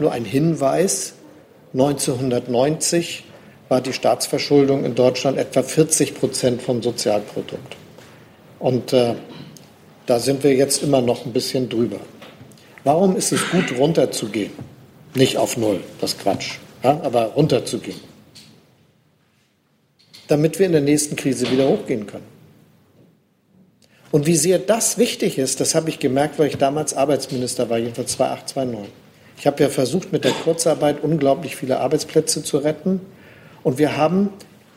Nur ein Hinweis, 1990 war die Staatsverschuldung in Deutschland etwa 40 Prozent vom Sozialprodukt. Und äh, da sind wir jetzt immer noch ein bisschen drüber. Warum ist es gut, runterzugehen? Nicht auf Null, das Quatsch, ja, aber runterzugehen. Damit wir in der nächsten Krise wieder hochgehen können. Und wie sehr das wichtig ist, das habe ich gemerkt, weil ich damals Arbeitsminister war, jedenfalls 2008, 2009. Ich habe ja versucht, mit der Kurzarbeit unglaublich viele Arbeitsplätze zu retten. Und wir haben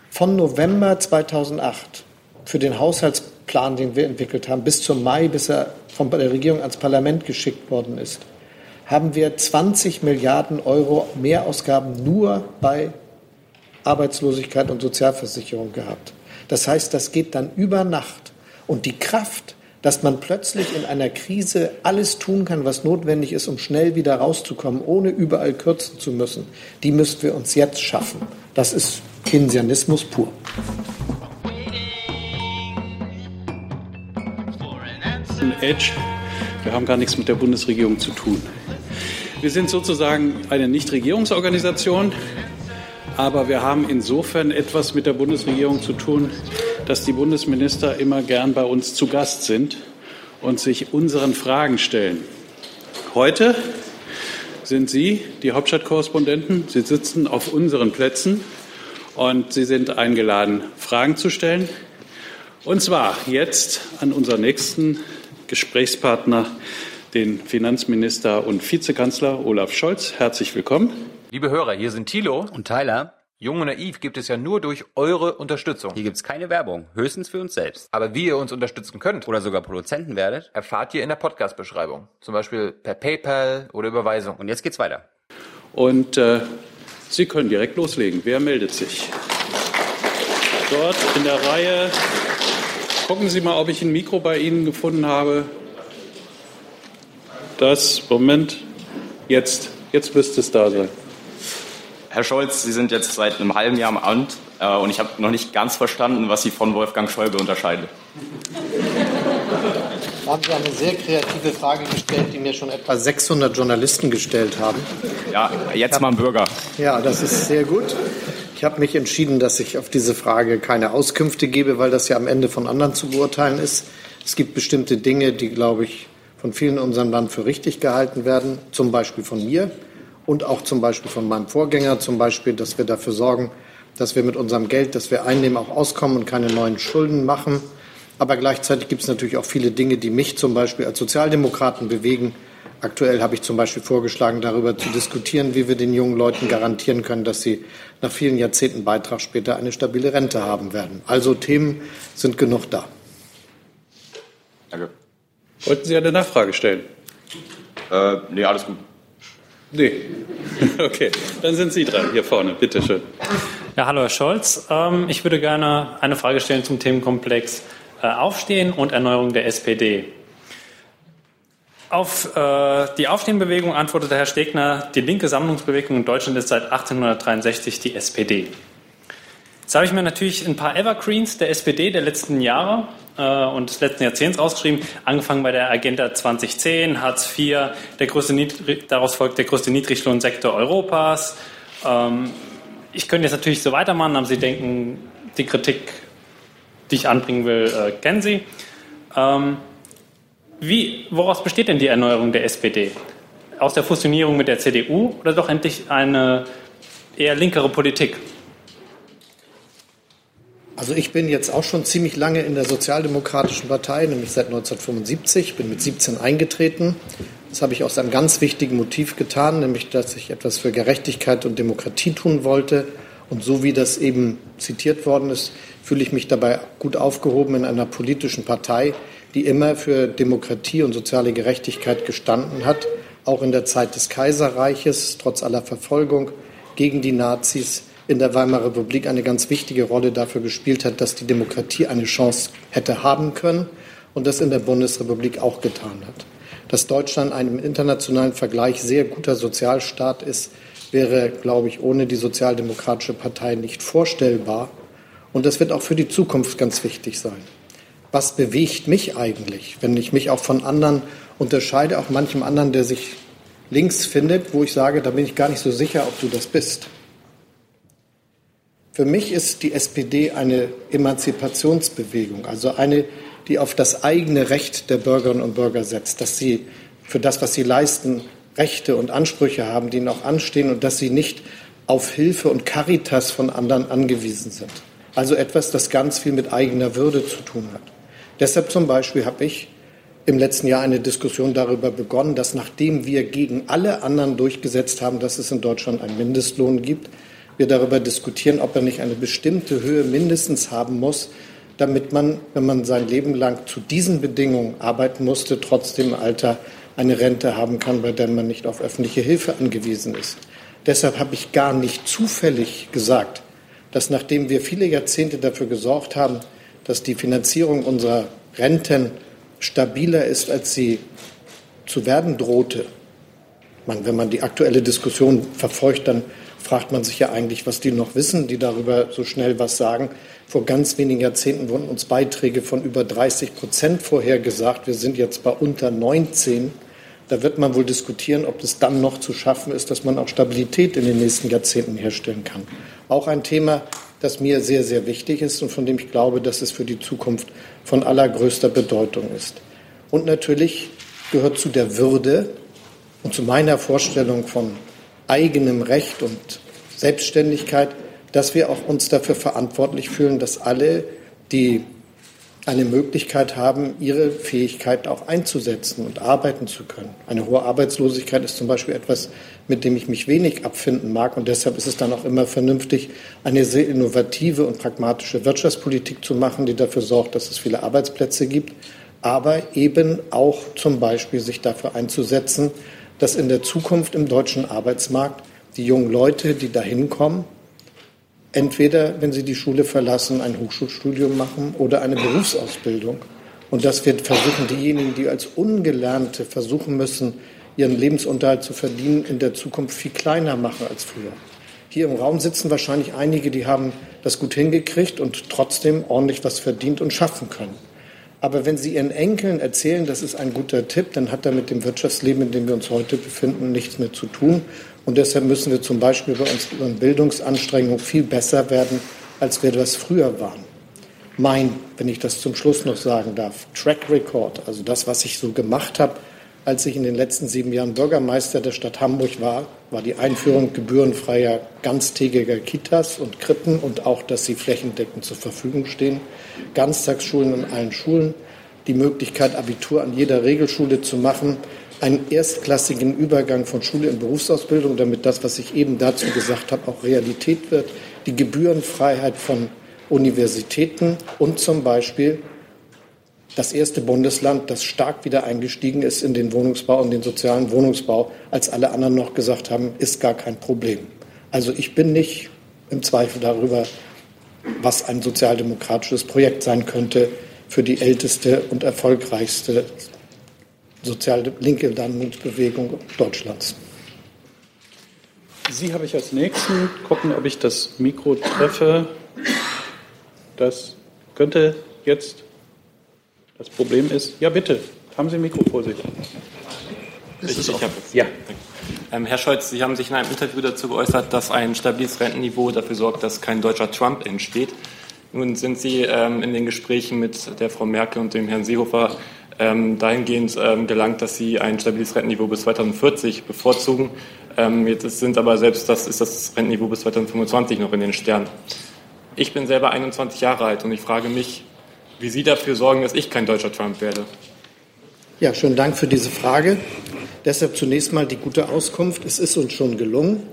von November 2008 für den Haushaltsplan, den wir entwickelt haben, bis zum Mai, bis er von der Regierung ans Parlament geschickt worden ist, haben wir 20 Milliarden Euro Mehrausgaben nur bei Arbeitslosigkeit und Sozialversicherung gehabt. Das heißt, das geht dann über Nacht. Und die Kraft, dass man plötzlich in einer Krise alles tun kann, was notwendig ist, um schnell wieder rauszukommen, ohne überall kürzen zu müssen, die müssen wir uns jetzt schaffen. Das ist Keynesianismus pur. Wir haben gar nichts mit der Bundesregierung zu tun. Wir sind sozusagen eine Nichtregierungsorganisation, aber wir haben insofern etwas mit der Bundesregierung zu tun, dass die Bundesminister immer gern bei uns zu Gast sind und sich unseren Fragen stellen. Heute sind Sie die Hauptstadtkorrespondenten. Sie sitzen auf unseren Plätzen und Sie sind eingeladen, Fragen zu stellen. Und zwar jetzt an unseren nächsten Gesprächspartner, den Finanzminister und Vizekanzler Olaf Scholz. Herzlich willkommen. Liebe Hörer, hier sind Thilo und Tyler. Jung und Naiv gibt es ja nur durch eure Unterstützung. Hier gibt es keine Werbung, höchstens für uns selbst. Aber wie ihr uns unterstützen könnt oder sogar Produzenten werdet, erfahrt ihr in der Podcast-Beschreibung. Zum Beispiel per PayPal oder Überweisung. Und jetzt geht's weiter. Und äh, Sie können direkt loslegen. Wer meldet sich? Dort in der Reihe. Gucken Sie mal, ob ich ein Mikro bei Ihnen gefunden habe. Das, Moment, jetzt, jetzt müsste es da sein. Herr Scholz, Sie sind jetzt seit einem halben Jahr im Amt äh, und ich habe noch nicht ganz verstanden, was Sie von Wolfgang Schäuble unterscheidet. Da haben Sie eine sehr kreative Frage gestellt, die mir schon etwa 600 Journalisten gestellt haben. Ja, jetzt mal ein Bürger. Ja, das ist sehr gut. Ich habe mich entschieden, dass ich auf diese Frage keine Auskünfte gebe, weil das ja am Ende von anderen zu beurteilen ist. Es gibt bestimmte Dinge, die, glaube ich, von vielen in unserem Land für richtig gehalten werden, zum Beispiel von mir und auch zum Beispiel von meinem Vorgänger, zum Beispiel, dass wir dafür sorgen, dass wir mit unserem Geld, das wir einnehmen, auch auskommen und keine neuen Schulden machen. Aber gleichzeitig gibt es natürlich auch viele Dinge, die mich zum Beispiel als Sozialdemokraten bewegen. Aktuell habe ich zum Beispiel vorgeschlagen, darüber zu diskutieren, wie wir den jungen Leuten garantieren können, dass sie nach vielen Jahrzehnten Beitrag später eine stabile Rente haben werden. Also Themen sind genug da. Danke. Wollten Sie eine Nachfrage stellen? Äh, nee, alles gut. Nee. Okay, dann sind Sie dran, hier vorne, bitte schön. Ja, hallo Herr Scholz. Ähm, ich würde gerne eine Frage stellen zum Themenkomplex äh, Aufstehen und Erneuerung der SPD. Auf äh, die Aufstehenbewegung antwortete Herr Stegner, die linke Sammlungsbewegung in Deutschland ist seit 1863 die SPD. Jetzt habe ich mir natürlich ein paar Evergreens der SPD der letzten Jahre äh, und des letzten Jahrzehnts rausgeschrieben, angefangen bei der Agenda 2010, Hartz IV, der größte daraus folgt der größte Niedriglohnsektor Europas. Ähm, ich könnte jetzt natürlich so weitermachen, aber Sie denken, die Kritik, die ich anbringen will, äh, kennen Sie. Ähm, wie, woraus besteht denn die Erneuerung der SPD? Aus der Fusionierung mit der CDU oder doch endlich eine eher linkere Politik? Also ich bin jetzt auch schon ziemlich lange in der Sozialdemokratischen Partei, nämlich seit 1975, bin mit 17 eingetreten. Das habe ich aus einem ganz wichtigen Motiv getan, nämlich dass ich etwas für Gerechtigkeit und Demokratie tun wollte. Und so wie das eben zitiert worden ist, fühle ich mich dabei gut aufgehoben in einer politischen Partei, die immer für Demokratie und soziale Gerechtigkeit gestanden hat, auch in der Zeit des Kaiserreiches, trotz aller Verfolgung gegen die Nazis in der Weimarer Republik eine ganz wichtige Rolle dafür gespielt hat, dass die Demokratie eine Chance hätte haben können und das in der Bundesrepublik auch getan hat. Dass Deutschland ein im internationalen Vergleich sehr guter Sozialstaat ist, wäre, glaube ich, ohne die Sozialdemokratische Partei nicht vorstellbar. Und das wird auch für die Zukunft ganz wichtig sein. Was bewegt mich eigentlich, wenn ich mich auch von anderen unterscheide, auch manchem anderen, der sich links findet, wo ich sage, da bin ich gar nicht so sicher, ob du das bist. Für mich ist die SPD eine Emanzipationsbewegung, also eine, die auf das eigene Recht der Bürgerinnen und Bürger setzt, dass sie für das, was sie leisten, Rechte und Ansprüche haben, die ihnen auch anstehen und dass sie nicht auf Hilfe und Caritas von anderen angewiesen sind. Also etwas, das ganz viel mit eigener Würde zu tun hat. Deshalb zum Beispiel habe ich im letzten Jahr eine Diskussion darüber begonnen, dass nachdem wir gegen alle anderen durchgesetzt haben, dass es in Deutschland einen Mindestlohn gibt, wir darüber diskutieren, ob er nicht eine bestimmte Höhe mindestens haben muss, damit man, wenn man sein Leben lang zu diesen Bedingungen arbeiten musste, trotzdem im Alter eine Rente haben kann, bei der man nicht auf öffentliche Hilfe angewiesen ist. Deshalb habe ich gar nicht zufällig gesagt, dass nachdem wir viele Jahrzehnte dafür gesorgt haben, dass die Finanzierung unserer Renten stabiler ist, als sie zu werden drohte. Man, wenn man die aktuelle Diskussion verfolgt, dann fragt man sich ja eigentlich, was die noch wissen, die darüber so schnell was sagen. Vor ganz wenigen Jahrzehnten wurden uns Beiträge von über 30 Prozent vorhergesagt. Wir sind jetzt bei unter 19. Da wird man wohl diskutieren, ob es dann noch zu schaffen ist, dass man auch Stabilität in den nächsten Jahrzehnten herstellen kann. Auch ein Thema, das mir sehr, sehr wichtig ist und von dem ich glaube, dass es für die Zukunft von allergrößter Bedeutung ist. Und natürlich gehört zu der Würde und zu meiner Vorstellung von eigenem Recht und Selbstständigkeit, dass wir auch uns dafür verantwortlich fühlen, dass alle, die eine Möglichkeit haben, ihre Fähigkeit auch einzusetzen und arbeiten zu können. Eine hohe Arbeitslosigkeit ist zum Beispiel etwas, mit dem ich mich wenig abfinden mag. Und deshalb ist es dann auch immer vernünftig, eine sehr innovative und pragmatische Wirtschaftspolitik zu machen, die dafür sorgt, dass es viele Arbeitsplätze gibt, aber eben auch zum Beispiel sich dafür einzusetzen, dass in der Zukunft im deutschen Arbeitsmarkt die jungen Leute, die dahin kommen, entweder, wenn sie die Schule verlassen, ein Hochschulstudium machen oder eine Berufsausbildung. Und dass wir versuchen, diejenigen, die als Ungelernte versuchen müssen, ihren Lebensunterhalt zu verdienen, in der Zukunft viel kleiner machen als früher. Hier im Raum sitzen wahrscheinlich einige, die haben das gut hingekriegt und trotzdem ordentlich was verdient und schaffen können. Aber wenn Sie Ihren Enkeln erzählen, das ist ein guter Tipp, dann hat er mit dem Wirtschaftsleben, in dem wir uns heute befinden, nichts mehr zu tun. Und deshalb müssen wir zum Beispiel bei unseren Bildungsanstrengungen viel besser werden, als wir das früher waren. Mein, wenn ich das zum Schluss noch sagen darf, Track Record, also das, was ich so gemacht habe, als ich in den letzten sieben Jahren Bürgermeister der Stadt Hamburg war, war die Einführung gebührenfreier ganztägiger Kitas und Krippen und auch, dass sie flächendeckend zur Verfügung stehen, Ganztagsschulen in allen Schulen, die Möglichkeit, Abitur an jeder Regelschule zu machen, einen erstklassigen Übergang von Schule in Berufsausbildung, damit das, was ich eben dazu gesagt habe, auch Realität wird, die Gebührenfreiheit von Universitäten und zum Beispiel das erste Bundesland, das stark wieder eingestiegen ist in den Wohnungsbau und den sozialen Wohnungsbau, als alle anderen noch gesagt haben, ist gar kein Problem. Also ich bin nicht im Zweifel darüber, was ein sozialdemokratisches Projekt sein könnte für die älteste und erfolgreichste soziale linke Landungsbewegung Deutschlands. Sie habe ich als Nächsten. Gucken, ob ich das Mikro treffe. Das könnte jetzt das Problem ist, ja bitte, haben Sie ein Mikro vor sich. Ich, ich hab, ja. Ähm, Herr Scholz, Sie haben sich in einem Interview dazu geäußert, dass ein stabiles Rentenniveau dafür sorgt, dass kein deutscher Trump entsteht. Nun sind Sie ähm, in den Gesprächen mit der Frau Merkel und dem Herrn Seehofer ähm, dahingehend ähm, gelangt, dass Sie ein stabiles Rentenniveau bis 2040 bevorzugen. Ähm, jetzt sind aber selbst das ist das Rentenniveau bis 2025 noch in den Sternen. Ich bin selber 21 Jahre alt und ich frage mich, wie Sie dafür sorgen, dass ich kein deutscher Trump werde. Ja, schönen Dank für diese Frage. Deshalb zunächst mal die gute Auskunft. Es ist uns schon gelungen,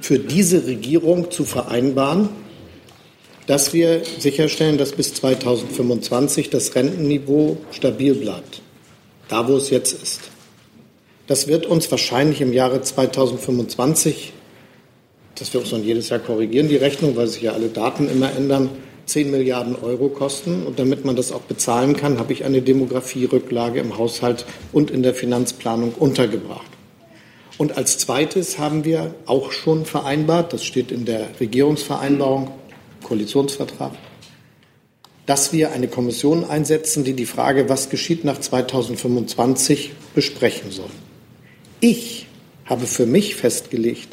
für diese Regierung zu vereinbaren, dass wir sicherstellen, dass bis 2025 das Rentenniveau stabil bleibt, da wo es jetzt ist. Das wird uns wahrscheinlich im Jahre 2025, das wir uns dann jedes Jahr korrigieren, die Rechnung, weil sich ja alle Daten immer ändern, 10 Milliarden Euro kosten. Und damit man das auch bezahlen kann, habe ich eine Demografierücklage im Haushalt und in der Finanzplanung untergebracht. Und als zweites haben wir auch schon vereinbart, das steht in der Regierungsvereinbarung, Koalitionsvertrag, dass wir eine Kommission einsetzen, die die Frage, was geschieht nach 2025, besprechen soll. Ich habe für mich festgelegt,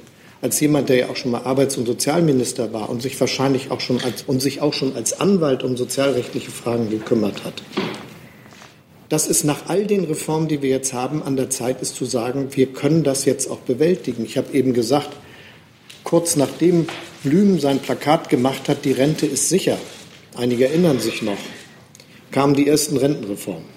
als jemand, der ja auch schon mal Arbeits- und Sozialminister war und sich wahrscheinlich auch schon als, und sich auch schon als Anwalt um sozialrechtliche Fragen gekümmert hat, dass es nach all den Reformen, die wir jetzt haben, an der Zeit ist zu sagen, wir können das jetzt auch bewältigen. Ich habe eben gesagt, kurz nachdem Blüm sein Plakat gemacht hat, die Rente ist sicher, einige erinnern sich noch, kamen die ersten Rentenreformen.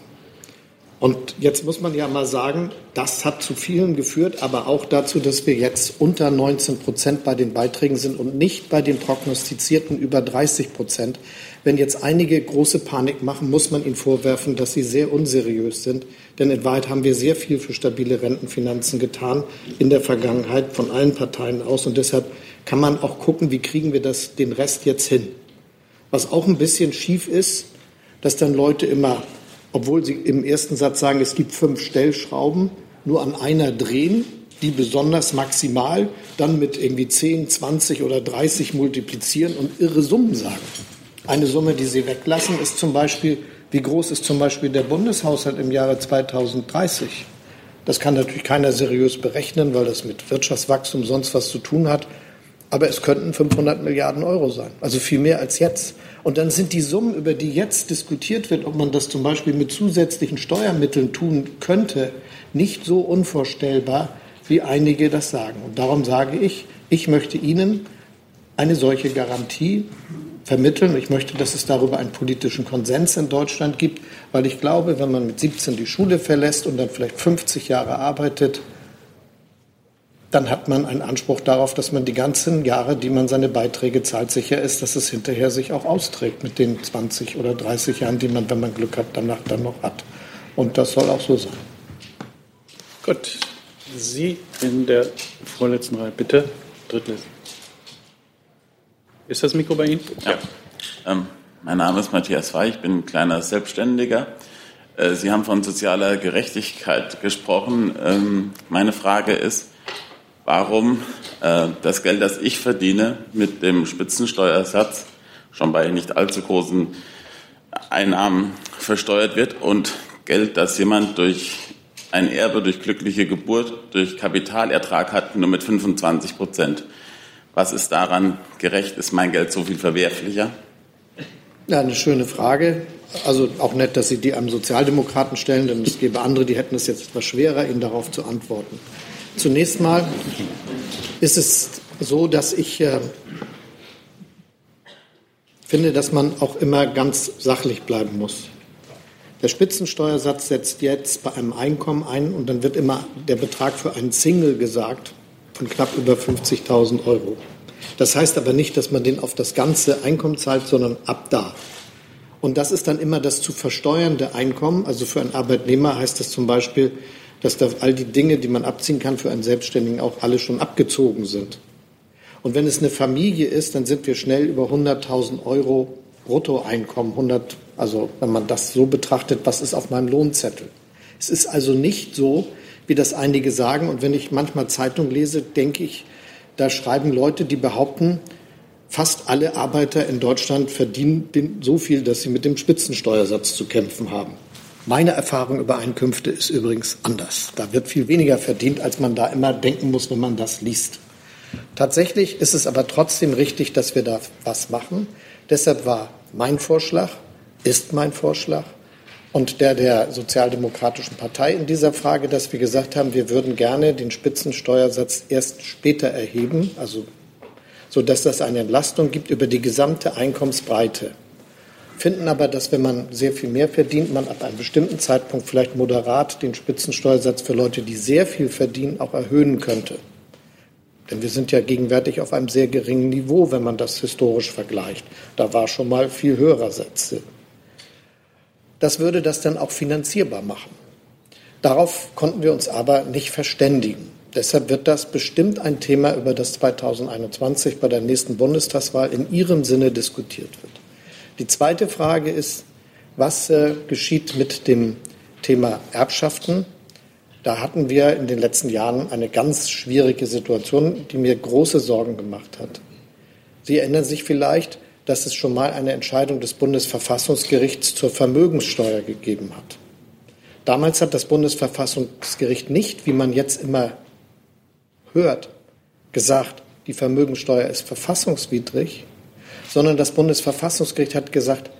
Und jetzt muss man ja mal sagen, das hat zu vielen geführt, aber auch dazu, dass wir jetzt unter 19 Prozent bei den Beiträgen sind und nicht bei den prognostizierten über 30 Prozent. Wenn jetzt einige große Panik machen, muss man ihnen vorwerfen, dass sie sehr unseriös sind. Denn in Wahrheit haben wir sehr viel für stabile Rentenfinanzen getan in der Vergangenheit von allen Parteien aus. Und deshalb kann man auch gucken, wie kriegen wir das, den Rest jetzt hin. Was auch ein bisschen schief ist, dass dann Leute immer obwohl Sie im ersten Satz sagen, es gibt fünf Stellschrauben, nur an einer drehen, die besonders maximal dann mit irgendwie 10, 20 oder 30 multiplizieren und irre Summen sagen. Eine Summe, die Sie weglassen, ist zum Beispiel, wie groß ist zum Beispiel der Bundeshaushalt im Jahre 2030? Das kann natürlich keiner seriös berechnen, weil das mit Wirtschaftswachstum sonst was zu tun hat. Aber es könnten 500 Milliarden Euro sein, also viel mehr als jetzt. Und dann sind die Summen, über die jetzt diskutiert wird, ob man das zum Beispiel mit zusätzlichen Steuermitteln tun könnte, nicht so unvorstellbar, wie einige das sagen. Und darum sage ich, ich möchte Ihnen eine solche Garantie vermitteln. Ich möchte, dass es darüber einen politischen Konsens in Deutschland gibt, weil ich glaube, wenn man mit 17 die Schule verlässt und dann vielleicht 50 Jahre arbeitet, dann hat man einen Anspruch darauf, dass man die ganzen Jahre, die man seine Beiträge zahlt, sicher ist, dass es hinterher sich auch austrägt mit den 20 oder 30 Jahren, die man, wenn man Glück hat, danach dann noch hat. Und das soll auch so sein. Gut. Sie in der vorletzten Reihe, bitte. Dritte. Ist das Mikro bei Ihnen? Ja. Ähm, mein Name ist Matthias Weih, ich bin ein kleiner Selbstständiger. Äh, Sie haben von sozialer Gerechtigkeit gesprochen. Ähm, meine Frage ist, warum äh, das Geld, das ich verdiene, mit dem Spitzensteuersatz schon bei nicht allzu großen Einnahmen versteuert wird und Geld, das jemand durch ein Erbe, durch glückliche Geburt, durch Kapitalertrag hat, nur mit 25 Prozent. Was ist daran gerecht? Ist mein Geld so viel verwerflicher? Ja, eine schöne Frage. Also auch nett, dass Sie die einem Sozialdemokraten stellen, denn es gäbe andere, die hätten es jetzt etwas schwerer, Ihnen darauf zu antworten. Zunächst mal ist es so, dass ich äh, finde, dass man auch immer ganz sachlich bleiben muss. Der Spitzensteuersatz setzt jetzt bei einem Einkommen ein und dann wird immer der Betrag für einen Single gesagt von knapp über 50.000 Euro. Das heißt aber nicht, dass man den auf das ganze Einkommen zahlt, sondern ab da. Und das ist dann immer das zu versteuernde Einkommen. Also für einen Arbeitnehmer heißt das zum Beispiel, dass da all die Dinge, die man abziehen kann für einen Selbstständigen, auch alle schon abgezogen sind. Und wenn es eine Familie ist, dann sind wir schnell über 100.000 Euro Bruttoeinkommen, 100, also wenn man das so betrachtet, was ist auf meinem Lohnzettel? Es ist also nicht so, wie das einige sagen. Und wenn ich manchmal Zeitung lese, denke ich, da schreiben Leute, die behaupten, fast alle Arbeiter in Deutschland verdienen so viel, dass sie mit dem Spitzensteuersatz zu kämpfen haben. Meine Erfahrung über Einkünfte ist übrigens anders. Da wird viel weniger verdient, als man da immer denken muss, wenn man das liest. Tatsächlich ist es aber trotzdem richtig, dass wir da was machen. Deshalb war mein Vorschlag, ist mein Vorschlag und der der Sozialdemokratischen Partei in dieser Frage, dass wir gesagt haben, wir würden gerne den Spitzensteuersatz erst später erheben, also so dass das eine Entlastung gibt über die gesamte Einkommensbreite finden aber, dass wenn man sehr viel mehr verdient, man ab einem bestimmten Zeitpunkt vielleicht moderat den Spitzensteuersatz für Leute, die sehr viel verdienen, auch erhöhen könnte. Denn wir sind ja gegenwärtig auf einem sehr geringen Niveau, wenn man das historisch vergleicht. Da war schon mal viel höherer Sätze. Das würde das dann auch finanzierbar machen. Darauf konnten wir uns aber nicht verständigen. Deshalb wird das bestimmt ein Thema, über das 2021 bei der nächsten Bundestagswahl in Ihrem Sinne diskutiert wird. Die zweite Frage ist, was äh, geschieht mit dem Thema Erbschaften? Da hatten wir in den letzten Jahren eine ganz schwierige Situation, die mir große Sorgen gemacht hat. Sie erinnern sich vielleicht, dass es schon mal eine Entscheidung des Bundesverfassungsgerichts zur Vermögenssteuer gegeben hat. Damals hat das Bundesverfassungsgericht nicht, wie man jetzt immer hört, gesagt, die Vermögensteuer ist verfassungswidrig, sondern das Bundesverfassungsgericht hat gesagt,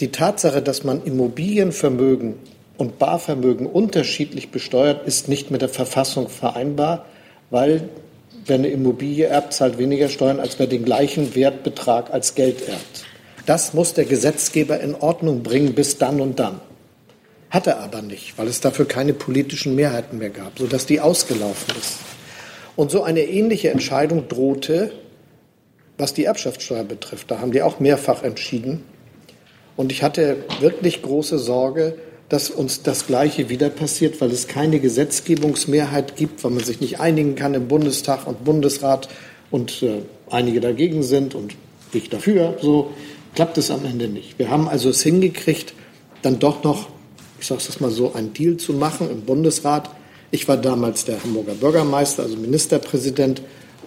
die Tatsache, dass man Immobilienvermögen und Barvermögen unterschiedlich besteuert, ist nicht mit der Verfassung vereinbar, weil wer eine Immobilie erbt, zahlt weniger Steuern, als wer den gleichen Wertbetrag als Geld erbt. Das muss der Gesetzgeber in Ordnung bringen bis dann und dann. Hat er aber nicht, weil es dafür keine politischen Mehrheiten mehr gab, sodass die ausgelaufen ist. Und so eine ähnliche Entscheidung drohte, was die Erbschaftssteuer betrifft. Da haben die auch mehrfach entschieden. Und ich hatte wirklich große Sorge, dass uns das Gleiche wieder passiert, weil es keine Gesetzgebungsmehrheit gibt, weil man sich nicht einigen kann im Bundestag und Bundesrat und äh, einige dagegen sind und ich dafür. So klappt es am Ende nicht. Wir haben also es hingekriegt, dann doch noch, ich sage es mal so, einen Deal zu machen im Bundesrat ich war damals der Hamburger Bürgermeister, also Ministerpräsident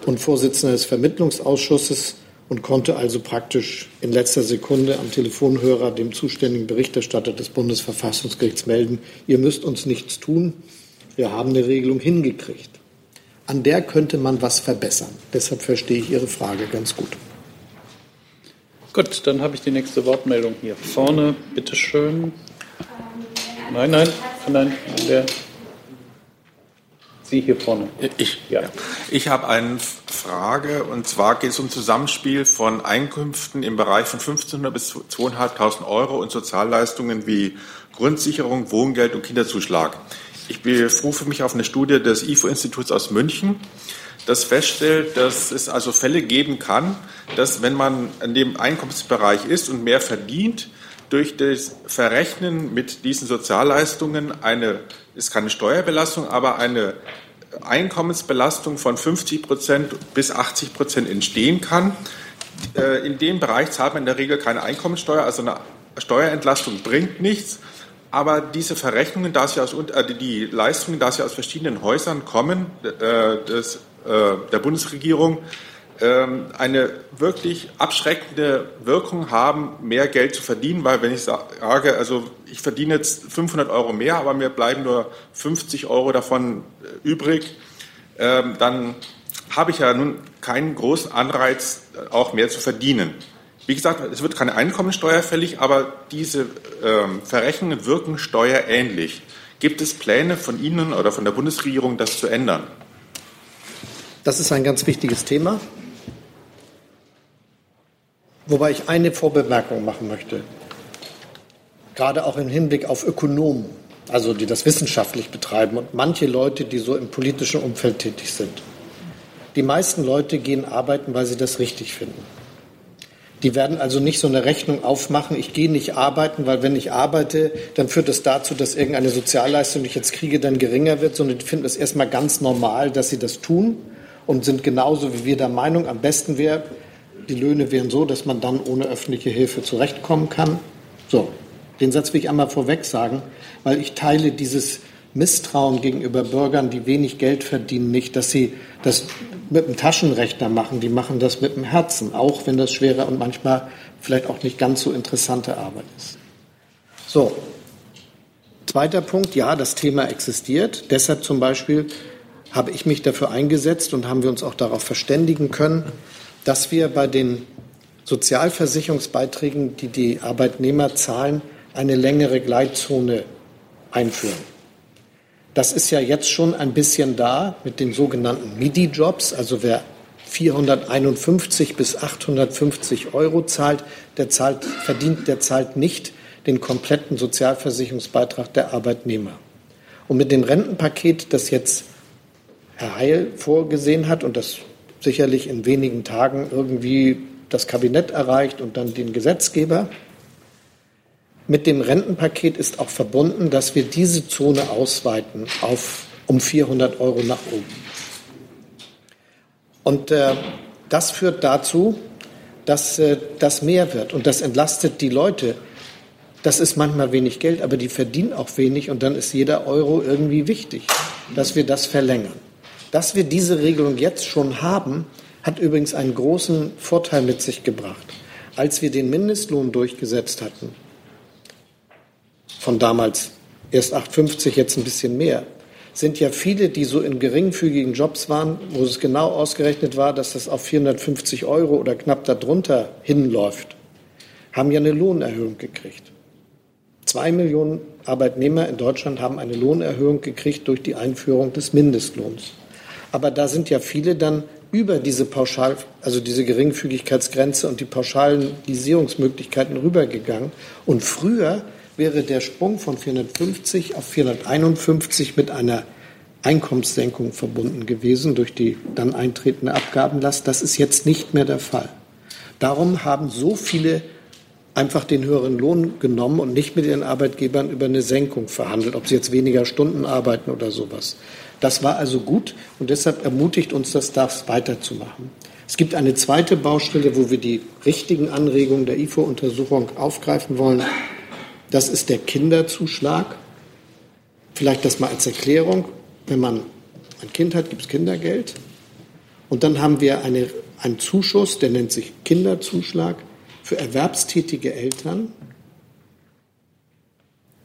und Vorsitzender des Vermittlungsausschusses und konnte also praktisch in letzter Sekunde am Telefonhörer dem zuständigen Berichterstatter des Bundesverfassungsgerichts melden, ihr müsst uns nichts tun, wir haben eine Regelung hingekriegt. An der könnte man was verbessern. Deshalb verstehe ich Ihre Frage ganz gut. Gut, dann habe ich die nächste Wortmeldung hier vorne. Bitte schön. Nein, nein, nein, der Sie hier vorne. Ich, ja. ich habe eine Frage und zwar geht es um Zusammenspiel von Einkünften im Bereich von 1500 bis 2.500 Euro und Sozialleistungen wie Grundsicherung, Wohngeld und Kinderzuschlag. Ich berufe mich auf eine Studie des IFO-Instituts aus München, das feststellt, dass es also Fälle geben kann, dass wenn man in dem Einkommensbereich ist und mehr verdient, durch das Verrechnen mit diesen Sozialleistungen eine ist keine Steuerbelastung, aber eine Einkommensbelastung von 50 Prozent bis 80 Prozent entstehen kann. Äh, in dem Bereich zahlt man in der Regel keine Einkommensteuer, also eine Steuerentlastung bringt nichts. Aber diese Verrechnungen, da sie aus, äh, die Leistungen, da sie aus verschiedenen Häusern kommen, äh, des, der Bundesregierung, eine wirklich abschreckende Wirkung haben, mehr Geld zu verdienen, weil wenn ich sage, also ich verdiene jetzt 500 Euro mehr, aber mir bleiben nur 50 Euro davon äh, übrig, ähm, dann habe ich ja nun keinen großen Anreiz, auch mehr zu verdienen. Wie gesagt, es wird keine Einkommensteuer fällig, aber diese ähm, Verrechnungen wirken steuerähnlich. Gibt es Pläne von Ihnen oder von der Bundesregierung, das zu ändern? Das ist ein ganz wichtiges Thema. Wobei ich eine Vorbemerkung machen möchte, gerade auch im Hinblick auf Ökonomen, also die das wissenschaftlich betreiben und manche Leute, die so im politischen Umfeld tätig sind. Die meisten Leute gehen arbeiten, weil sie das richtig finden. Die werden also nicht so eine Rechnung aufmachen, ich gehe nicht arbeiten, weil wenn ich arbeite, dann führt das dazu, dass irgendeine Sozialleistung, die ich jetzt kriege, dann geringer wird, sondern die finden es erstmal ganz normal, dass sie das tun und sind genauso wie wir der Meinung, am besten wäre, die Löhne wären so, dass man dann ohne öffentliche Hilfe zurechtkommen kann. So, den Satz will ich einmal vorweg sagen, weil ich teile dieses Misstrauen gegenüber Bürgern, die wenig Geld verdienen, nicht, dass sie das mit dem Taschenrechner machen. Die machen das mit dem Herzen, auch wenn das schwere und manchmal vielleicht auch nicht ganz so interessante Arbeit ist. So, zweiter Punkt, ja, das Thema existiert. Deshalb zum Beispiel habe ich mich dafür eingesetzt und haben wir uns auch darauf verständigen können, dass wir bei den Sozialversicherungsbeiträgen, die die Arbeitnehmer zahlen, eine längere Gleitzone einführen. Das ist ja jetzt schon ein bisschen da mit den sogenannten MIDI-Jobs. Also wer 451 bis 850 Euro zahlt, der zahlt, verdient, der zahlt nicht den kompletten Sozialversicherungsbeitrag der Arbeitnehmer. Und mit dem Rentenpaket, das jetzt Herr Heil vorgesehen hat, und das sicherlich in wenigen Tagen irgendwie das Kabinett erreicht und dann den Gesetzgeber. Mit dem Rentenpaket ist auch verbunden, dass wir diese Zone ausweiten auf um 400 Euro nach oben. Und äh, das führt dazu, dass äh, das mehr wird und das entlastet die Leute. Das ist manchmal wenig Geld, aber die verdienen auch wenig und dann ist jeder Euro irgendwie wichtig, dass wir das verlängern. Dass wir diese Regelung jetzt schon haben, hat übrigens einen großen Vorteil mit sich gebracht. Als wir den Mindestlohn durchgesetzt hatten, von damals erst 8,50, jetzt ein bisschen mehr, sind ja viele, die so in geringfügigen Jobs waren, wo es genau ausgerechnet war, dass das auf 450 Euro oder knapp darunter hinläuft, haben ja eine Lohnerhöhung gekriegt. Zwei Millionen Arbeitnehmer in Deutschland haben eine Lohnerhöhung gekriegt durch die Einführung des Mindestlohns. Aber da sind ja viele dann über diese Pauschal, also diese Geringfügigkeitsgrenze und die Pauschalisierungsmöglichkeiten rübergegangen. Und früher wäre der Sprung von 450 auf 451 mit einer Einkommenssenkung verbunden gewesen durch die dann eintretende Abgabenlast. Das ist jetzt nicht mehr der Fall. Darum haben so viele einfach den höheren Lohn genommen und nicht mit ihren Arbeitgebern über eine Senkung verhandelt, ob sie jetzt weniger Stunden arbeiten oder sowas. Das war also gut und deshalb ermutigt uns das, das weiterzumachen. Es gibt eine zweite Baustelle, wo wir die richtigen Anregungen der IFO-Untersuchung aufgreifen wollen. Das ist der Kinderzuschlag. Vielleicht das mal als Erklärung. Wenn man ein Kind hat, gibt es Kindergeld. Und dann haben wir eine, einen Zuschuss, der nennt sich Kinderzuschlag für erwerbstätige Eltern,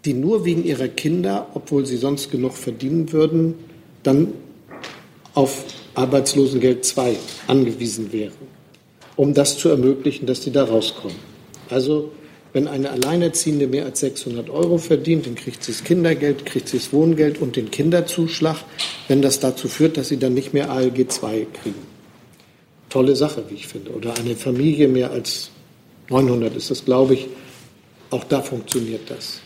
die nur wegen ihrer Kinder, obwohl sie sonst genug verdienen würden, dann auf Arbeitslosengeld 2 angewiesen wären, um das zu ermöglichen, dass die da rauskommen. Also wenn eine Alleinerziehende mehr als 600 Euro verdient, dann kriegt sie das Kindergeld, kriegt sie das Wohngeld und den Kinderzuschlag, wenn das dazu führt, dass sie dann nicht mehr ALG 2 kriegen. Tolle Sache, wie ich finde. Oder eine Familie mehr als 900 ist das, glaube ich. Auch da funktioniert das.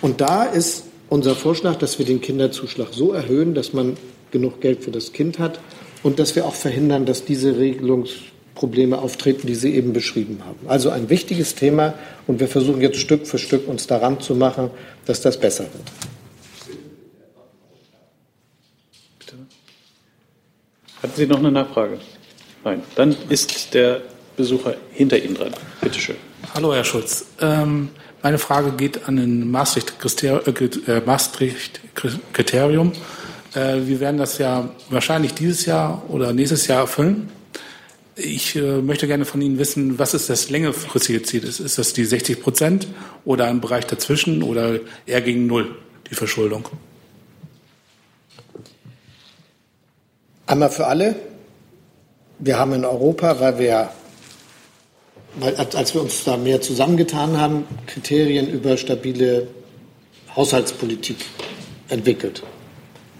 Und da ist unser Vorschlag, dass wir den Kinderzuschlag so erhöhen, dass man genug Geld für das Kind hat und dass wir auch verhindern, dass diese Regelungsprobleme auftreten, die Sie eben beschrieben haben. Also ein wichtiges Thema und wir versuchen jetzt Stück für Stück uns daran zu machen, dass das besser wird. Bitte. Hatten Sie noch eine Nachfrage? Nein. Dann ist der Besucher hinter Ihnen dran. Bitte schön. Hallo, Herr Schulz. Ähm, meine Frage geht an den Maastricht-Kriterium. Äh, Maastricht äh, wir werden das ja wahrscheinlich dieses Jahr oder nächstes Jahr erfüllen. Ich äh, möchte gerne von Ihnen wissen, was ist das längerfristige Ziel? Ist, ist das die 60 Prozent oder ein Bereich dazwischen oder eher gegen Null, die Verschuldung? Einmal für alle. Wir haben in Europa, weil wir weil, als wir uns da mehr zusammengetan haben, Kriterien über stabile Haushaltspolitik entwickelt.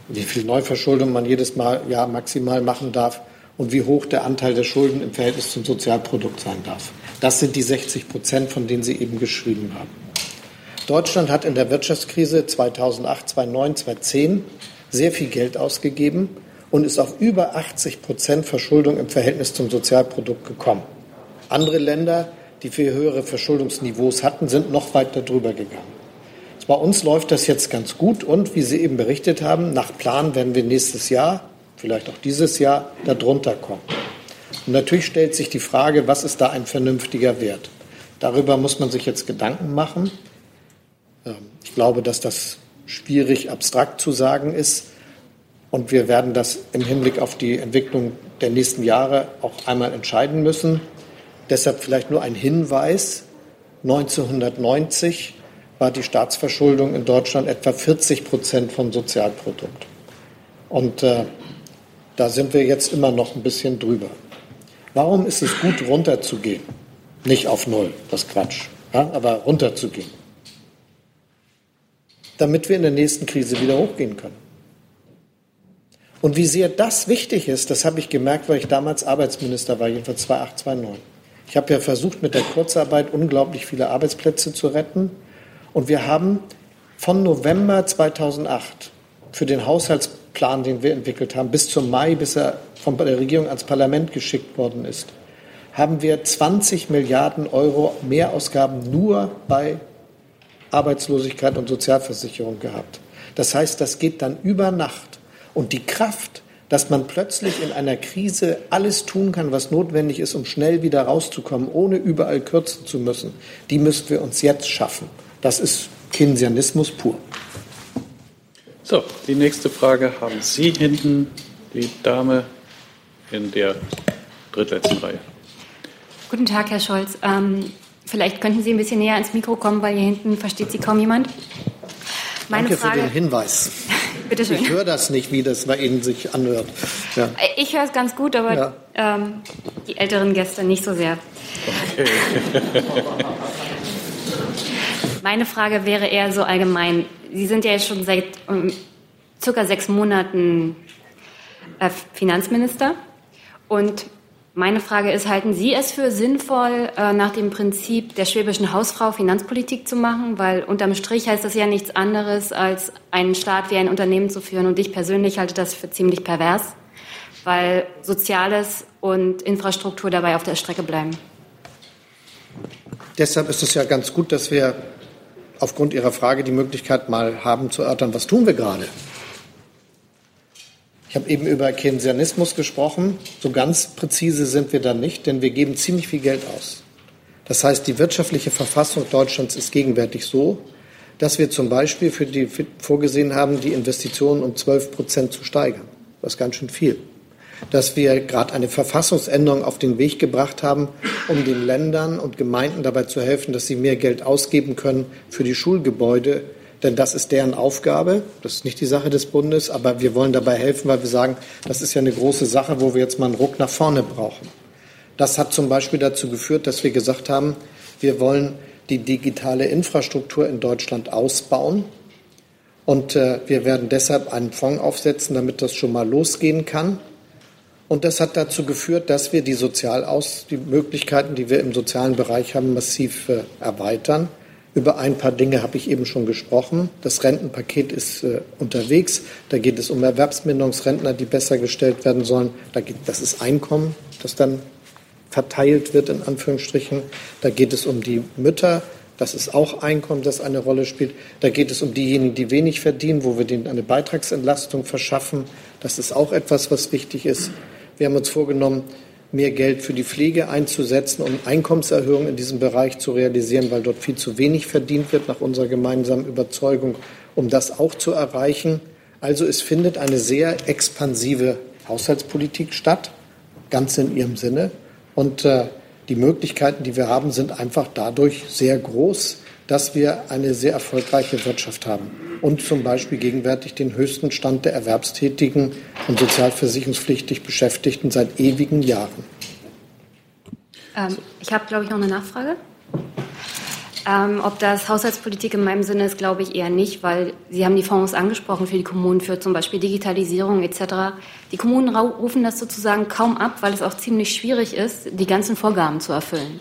Wie viel Neuverschuldung man jedes Mal, Jahr maximal machen darf und wie hoch der Anteil der Schulden im Verhältnis zum Sozialprodukt sein darf. Das sind die 60 Prozent, von denen Sie eben geschrieben haben. Deutschland hat in der Wirtschaftskrise 2008, 2009, 2010 sehr viel Geld ausgegeben und ist auf über 80 Prozent Verschuldung im Verhältnis zum Sozialprodukt gekommen. Andere Länder, die viel höhere Verschuldungsniveaus hatten, sind noch weiter drüber gegangen. Bei uns läuft das jetzt ganz gut und, wie Sie eben berichtet haben, nach Plan werden wir nächstes Jahr, vielleicht auch dieses Jahr, darunter kommen. Und natürlich stellt sich die Frage, was ist da ein vernünftiger Wert? Darüber muss man sich jetzt Gedanken machen. Ähm, ich glaube, dass das schwierig abstrakt zu sagen ist. Und wir werden das im Hinblick auf die Entwicklung der nächsten Jahre auch einmal entscheiden müssen. Deshalb vielleicht nur ein Hinweis. 1990 war die Staatsverschuldung in Deutschland etwa 40 Prozent vom Sozialprodukt. Und äh, da sind wir jetzt immer noch ein bisschen drüber. Warum ist es gut, runterzugehen? Nicht auf Null, das Quatsch, ja, aber runterzugehen. Damit wir in der nächsten Krise wieder hochgehen können. Und wie sehr das wichtig ist, das habe ich gemerkt, weil ich damals Arbeitsminister war, jedenfalls 2008, 2009. Ich habe ja versucht, mit der Kurzarbeit unglaublich viele Arbeitsplätze zu retten. Und wir haben von November 2008 für den Haushaltsplan, den wir entwickelt haben, bis zum Mai, bis er von der Regierung ans Parlament geschickt worden ist, haben wir 20 Milliarden Euro Mehrausgaben nur bei Arbeitslosigkeit und Sozialversicherung gehabt. Das heißt, das geht dann über Nacht. Und die Kraft, dass man plötzlich in einer Krise alles tun kann, was notwendig ist, um schnell wieder rauszukommen, ohne überall kürzen zu müssen, die müssen wir uns jetzt schaffen. Das ist Keynesianismus pur. So, die nächste Frage haben Sie hinten, die Dame in der drittletzten Reihe. Guten Tag, Herr Scholz. Ähm, vielleicht könnten Sie ein bisschen näher ins Mikro kommen, weil hier hinten versteht Sie kaum jemand. Meine Danke Frage, für den Hinweis. Bitte schön. Ich höre das nicht, wie das bei Ihnen sich anhört. Ja. Ich höre es ganz gut, aber Ja. ähm, die älteren Gäste nicht so sehr. Meine Frage wäre eher so allgemein. Sie sind ja jetzt schon seit ähm, circa sechs Monaten äh, Finanzminister. Und meine Frage ist, halten Sie es für sinnvoll, äh, nach dem Prinzip der schwäbischen Hausfrau Finanzpolitik zu machen? Weil unterm Strich heißt das ja nichts anderes, als einen Staat wie ein Unternehmen zu führen. Und ich persönlich halte das für ziemlich pervers, weil Soziales und Infrastruktur dabei auf der Strecke bleiben. Deshalb ist es ja ganz gut, dass wir aufgrund Ihrer Frage die Möglichkeit mal haben zu erörtern, was tun wir gerade? Ich habe eben über Keynesianismus gesprochen. So ganz präzise sind wir da nicht, denn wir geben ziemlich viel Geld aus. Das heißt, die wirtschaftliche Verfassung Deutschlands ist gegenwärtig so, dass wir zum Beispiel für die vorgesehen haben, die Investitionen um 12 Prozent zu steigern. Das ist ganz schön viel. Dass wir gerade eine Verfassungsänderung auf den Weg gebracht haben, um den Ländern und Gemeinden dabei zu helfen, dass sie mehr Geld ausgeben können für die Schulgebäude, denn das ist deren Aufgabe. Das ist nicht die Sache des Bundes, aber wir wollen dabei helfen, weil wir sagen, das ist ja eine große Sache, wo wir jetzt mal einen Ruck nach vorne brauchen. Das hat zum Beispiel dazu geführt, dass wir gesagt haben, wir wollen die digitale Infrastruktur in Deutschland ausbauen. Und äh, wir werden deshalb einen Fonds aufsetzen, damit das schon mal losgehen kann. Und das hat dazu geführt, dass wir die Sozialaus, die Möglichkeiten, die wir im sozialen Bereich haben, massiv äh, erweitern. Über ein paar Dinge habe ich eben schon gesprochen. Das Rentenpaket ist äh, unterwegs. Da geht es um Erwerbsminderungsrentner, die besser gestellt werden sollen. Da geht, das ist Einkommen, das dann verteilt wird, in Anführungsstrichen. Da geht es um die Mütter. Das ist auch Einkommen, das eine Rolle spielt. Da geht es um diejenigen, die wenig verdienen, wo wir denen eine Beitragsentlastung verschaffen. Das ist auch etwas, was wichtig ist. Wir haben uns vorgenommen, mehr Geld für die Pflege einzusetzen, um Einkommenserhöhungen in diesem Bereich zu realisieren, weil dort viel zu wenig verdient wird, nach unserer gemeinsamen Überzeugung, um das auch zu erreichen. Also es findet eine sehr expansive Haushaltspolitik statt, ganz in ihrem Sinne. Und äh, die Möglichkeiten, die wir haben, sind einfach dadurch sehr groß, dass wir eine sehr erfolgreiche Wirtschaft haben und zum Beispiel gegenwärtig den höchsten Stand der erwerbstätigen und sozialversicherungspflichtig Beschäftigten seit ewigen Jahren. Ähm, ich habe, glaube ich, noch eine Nachfrage. Ähm, ob das Haushaltspolitik in meinem Sinne ist, glaube ich eher nicht, weil Sie haben die Fonds angesprochen für die Kommunen, für zum Beispiel Digitalisierung etc. Die Kommunen rufen das sozusagen kaum ab, weil es auch ziemlich schwierig ist, die ganzen Vorgaben zu erfüllen.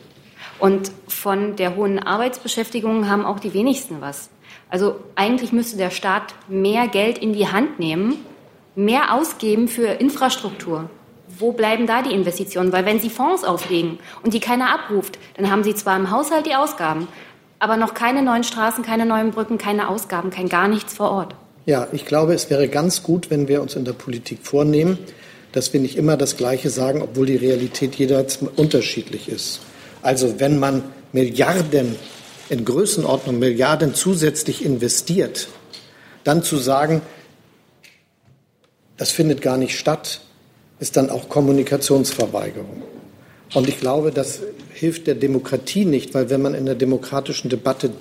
Und von der hohen Arbeitsbeschäftigung haben auch die wenigsten was. Also eigentlich müsste der Staat mehr Geld in die Hand nehmen, mehr ausgeben für Infrastruktur. Wo bleiben da die Investitionen? Weil wenn Sie Fonds auflegen und die keiner abruft, dann haben Sie zwar im Haushalt die Ausgaben, aber noch keine neuen Straßen, keine neuen Brücken, keine Ausgaben, kein gar nichts vor Ort. Ja, ich glaube, es wäre ganz gut, wenn wir uns in der Politik vornehmen, dass wir nicht immer das Gleiche sagen, obwohl die Realität jeweils unterschiedlich ist. Also wenn man Milliarden in Größenordnung Milliarden zusätzlich investiert, dann zu sagen, das findet gar nicht statt, ist dann auch Kommunikationsverweigerung. Und ich glaube, das hilft der Demokratie nicht, weil wenn man in der demokratischen Debatte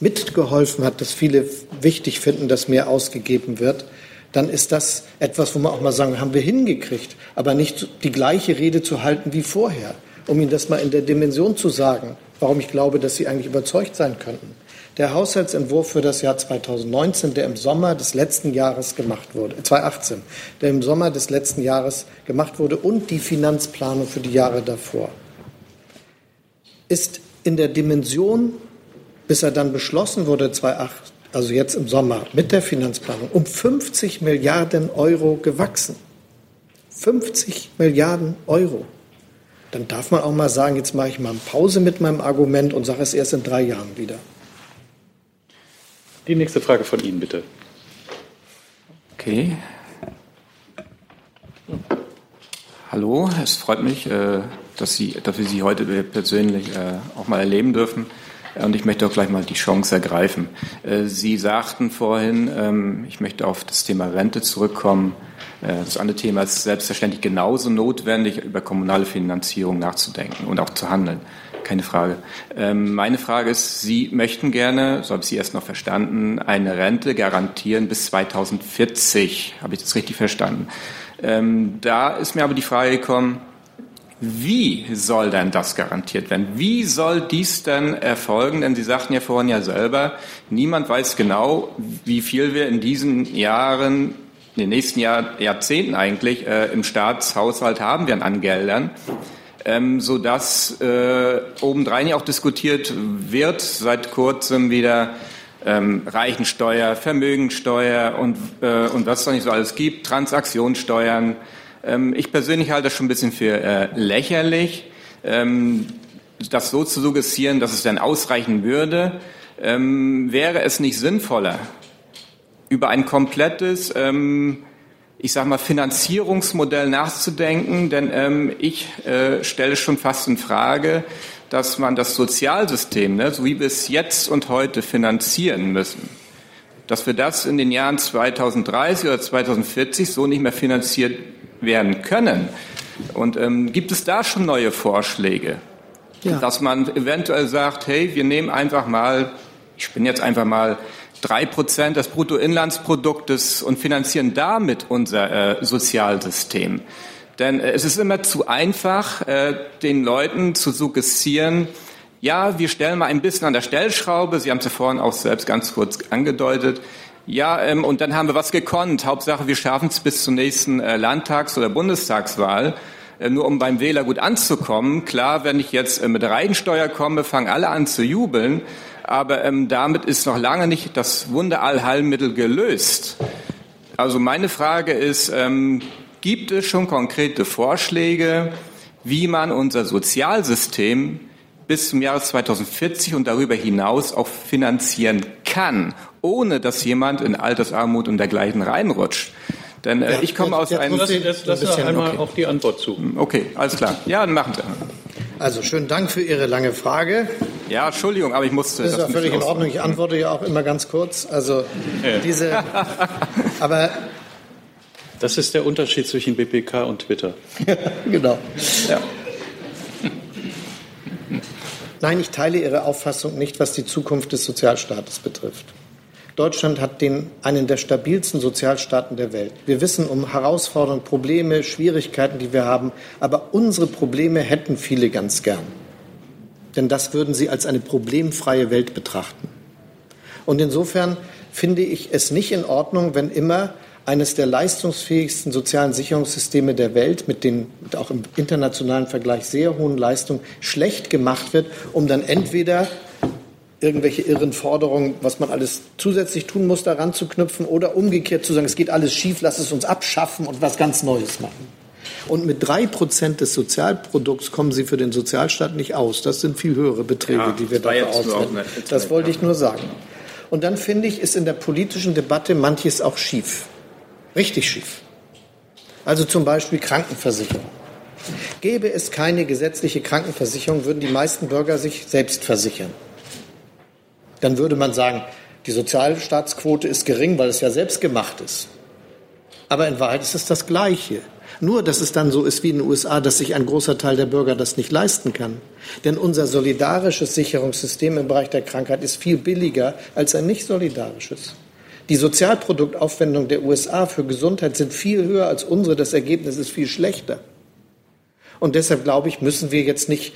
mitgeholfen hat, dass viele wichtig finden, dass mehr ausgegeben wird, dann ist das etwas, wo man auch mal sagen, haben wir hingekriegt, aber nicht die gleiche Rede zu halten wie vorher, um Ihnen das mal in der Dimension zu sagen, warum ich glaube, dass Sie eigentlich überzeugt sein könnten. Der Haushaltsentwurf für das Jahr 2019, der im Sommer des letzten Jahres gemacht wurde, 2018, der im Sommer des letzten Jahres gemacht wurde und die Finanzplanung für die Jahre davor, ist in der Dimension, bis er dann beschlossen wurde, 2008, also jetzt im Sommer mit der Finanzplanung, um 50 Milliarden Euro gewachsen. 50 Milliarden Euro. Dann darf man auch mal sagen, jetzt mache ich mal eine Pause mit meinem Argument und sage es erst in drei Jahren wieder. Die nächste Frage von Ihnen, bitte. Okay. Hallo, es freut mich, äh, dass, Sie, dass wir Sie heute persönlich äh, auch mal erleben dürfen. Und ich möchte auch gleich mal die Chance ergreifen. Äh, Sie sagten vorhin, ähm, ich möchte auf das Thema Rente zurückkommen. Das andere Thema ist selbstverständlich genauso notwendig, über kommunale Finanzierung nachzudenken und auch zu handeln. keine Frage. Ähm, meine Frage ist, Sie möchten gerne, so habe ich Sie erst noch verstanden, eine Rente garantieren bis 2040. Habe ich das richtig verstanden? Ähm, da ist mir aber die Frage gekommen, wie soll denn das garantiert werden? Wie soll dies denn erfolgen? Denn Sie sagten ja vorhin ja selber, niemand weiß genau, wie viel wir in diesen Jahren, in den nächsten Jahr, Jahrzehnten eigentlich, äh, im Staatshaushalt haben wir an Geldern. Ähm, sodass äh, obendrein ja auch diskutiert wird, seit kurzem wieder ähm, Reichensteuer, Vermögensteuer und, äh, und was es noch nicht so alles gibt, Transaktionssteuern, ähm, ich persönlich halte das schon ein bisschen für äh, lächerlich, ähm, das so zu suggestieren, dass es dann ausreichen würde. Ähm, wäre es nicht sinnvoller, über ein komplettes, ähm, ich sage mal, Finanzierungsmodell nachzudenken? Denn ähm, ich äh, stelle schon fast in Frage, dass man das Sozialsystem, ne, so wie wir es jetzt und heute finanzieren müssen, dass wir das in den Jahren 2030 oder 2040 so nicht mehr finanziert werden können. Und ähm, gibt es da schon neue Vorschläge? Ja. Dass man eventuell sagt, hey, wir nehmen einfach mal, ich bin jetzt einfach mal drei Prozent des Bruttoinlandsproduktes und finanzieren damit unser äh, Sozialsystem. Denn äh, es ist immer zu einfach, äh, den Leuten zu suggestieren, ja, wir stellen mal ein bisschen an der Stellschraube. Sie haben es ja vorhin auch selbst ganz kurz angedeutet. Ja, ähm, und dann haben wir was gekonnt. Hauptsache, wir schaffen es bis zur nächsten äh, Landtags- oder Bundestagswahl. Äh, nur um beim Wähler gut anzukommen. Klar, wenn ich jetzt äh, mit Reihensteuer komme, fangen alle an zu jubeln. Aber ähm, damit ist noch lange nicht das Wunderallheilmittel gelöst. Also meine Frage ist, ähm, gibt es schon konkrete Vorschläge, wie man unser Sozialsystem bis zum Jahre 2040 und darüber hinaus auch finanzieren kann, ohne dass jemand in Altersarmut und dergleichen reinrutscht. Denn äh, ja, ich komme aus einem. Lass, lass, lass bisschen, einmal okay. auch die Antwort zu. Okay, alles klar. Ja, dann machen Sie. Also schönen Dank für Ihre lange Frage. Ja, Entschuldigung, aber ich musste. Das ist ja völlig in Ordnung. Ich antworte ja auch immer ganz kurz. Also ja. diese. aber das ist der Unterschied zwischen BPK und Twitter. genau. Ja. Nein, ich teile Ihre Auffassung nicht, was die Zukunft des Sozialstaates betrifft. Deutschland hat den, einen der stabilsten Sozialstaaten der Welt. Wir wissen um Herausforderungen, Probleme, Schwierigkeiten, die wir haben, aber unsere Probleme hätten viele ganz gern. Denn das würden sie als eine problemfreie Welt betrachten. Und insofern finde ich es nicht in Ordnung, wenn immer eines der leistungsfähigsten sozialen Sicherungssysteme der Welt mit den auch im internationalen Vergleich sehr hohen Leistungen schlecht gemacht wird, um dann entweder irgendwelche irren Forderungen, was man alles zusätzlich tun muss, daran zu knüpfen oder umgekehrt zu sagen, es geht alles schief, lass es uns abschaffen und was ganz Neues machen. Und mit drei Prozent des Sozialprodukts kommen Sie für den Sozialstaat nicht aus. Das sind viel höhere Beträge, ja, die wir dafür auswenden. Das wollte ich nur sagen. Und dann finde ich, ist in der politischen Debatte manches auch schief. Richtig schief. Also zum Beispiel Krankenversicherung. Gäbe es keine gesetzliche Krankenversicherung, würden die meisten Bürger sich selbst versichern. Dann würde man sagen, die Sozialstaatsquote ist gering, weil es ja selbst gemacht ist. Aber in Wahrheit ist es das Gleiche. Nur, dass es dann so ist wie in den USA, dass sich ein großer Teil der Bürger das nicht leisten kann. Denn unser solidarisches Sicherungssystem im Bereich der Krankheit ist viel billiger als ein nicht solidarisches. Die Sozialproduktaufwendungen der USA für Gesundheit sind viel höher als unsere. Das Ergebnis ist viel schlechter. Und deshalb glaube ich, müssen wir jetzt nicht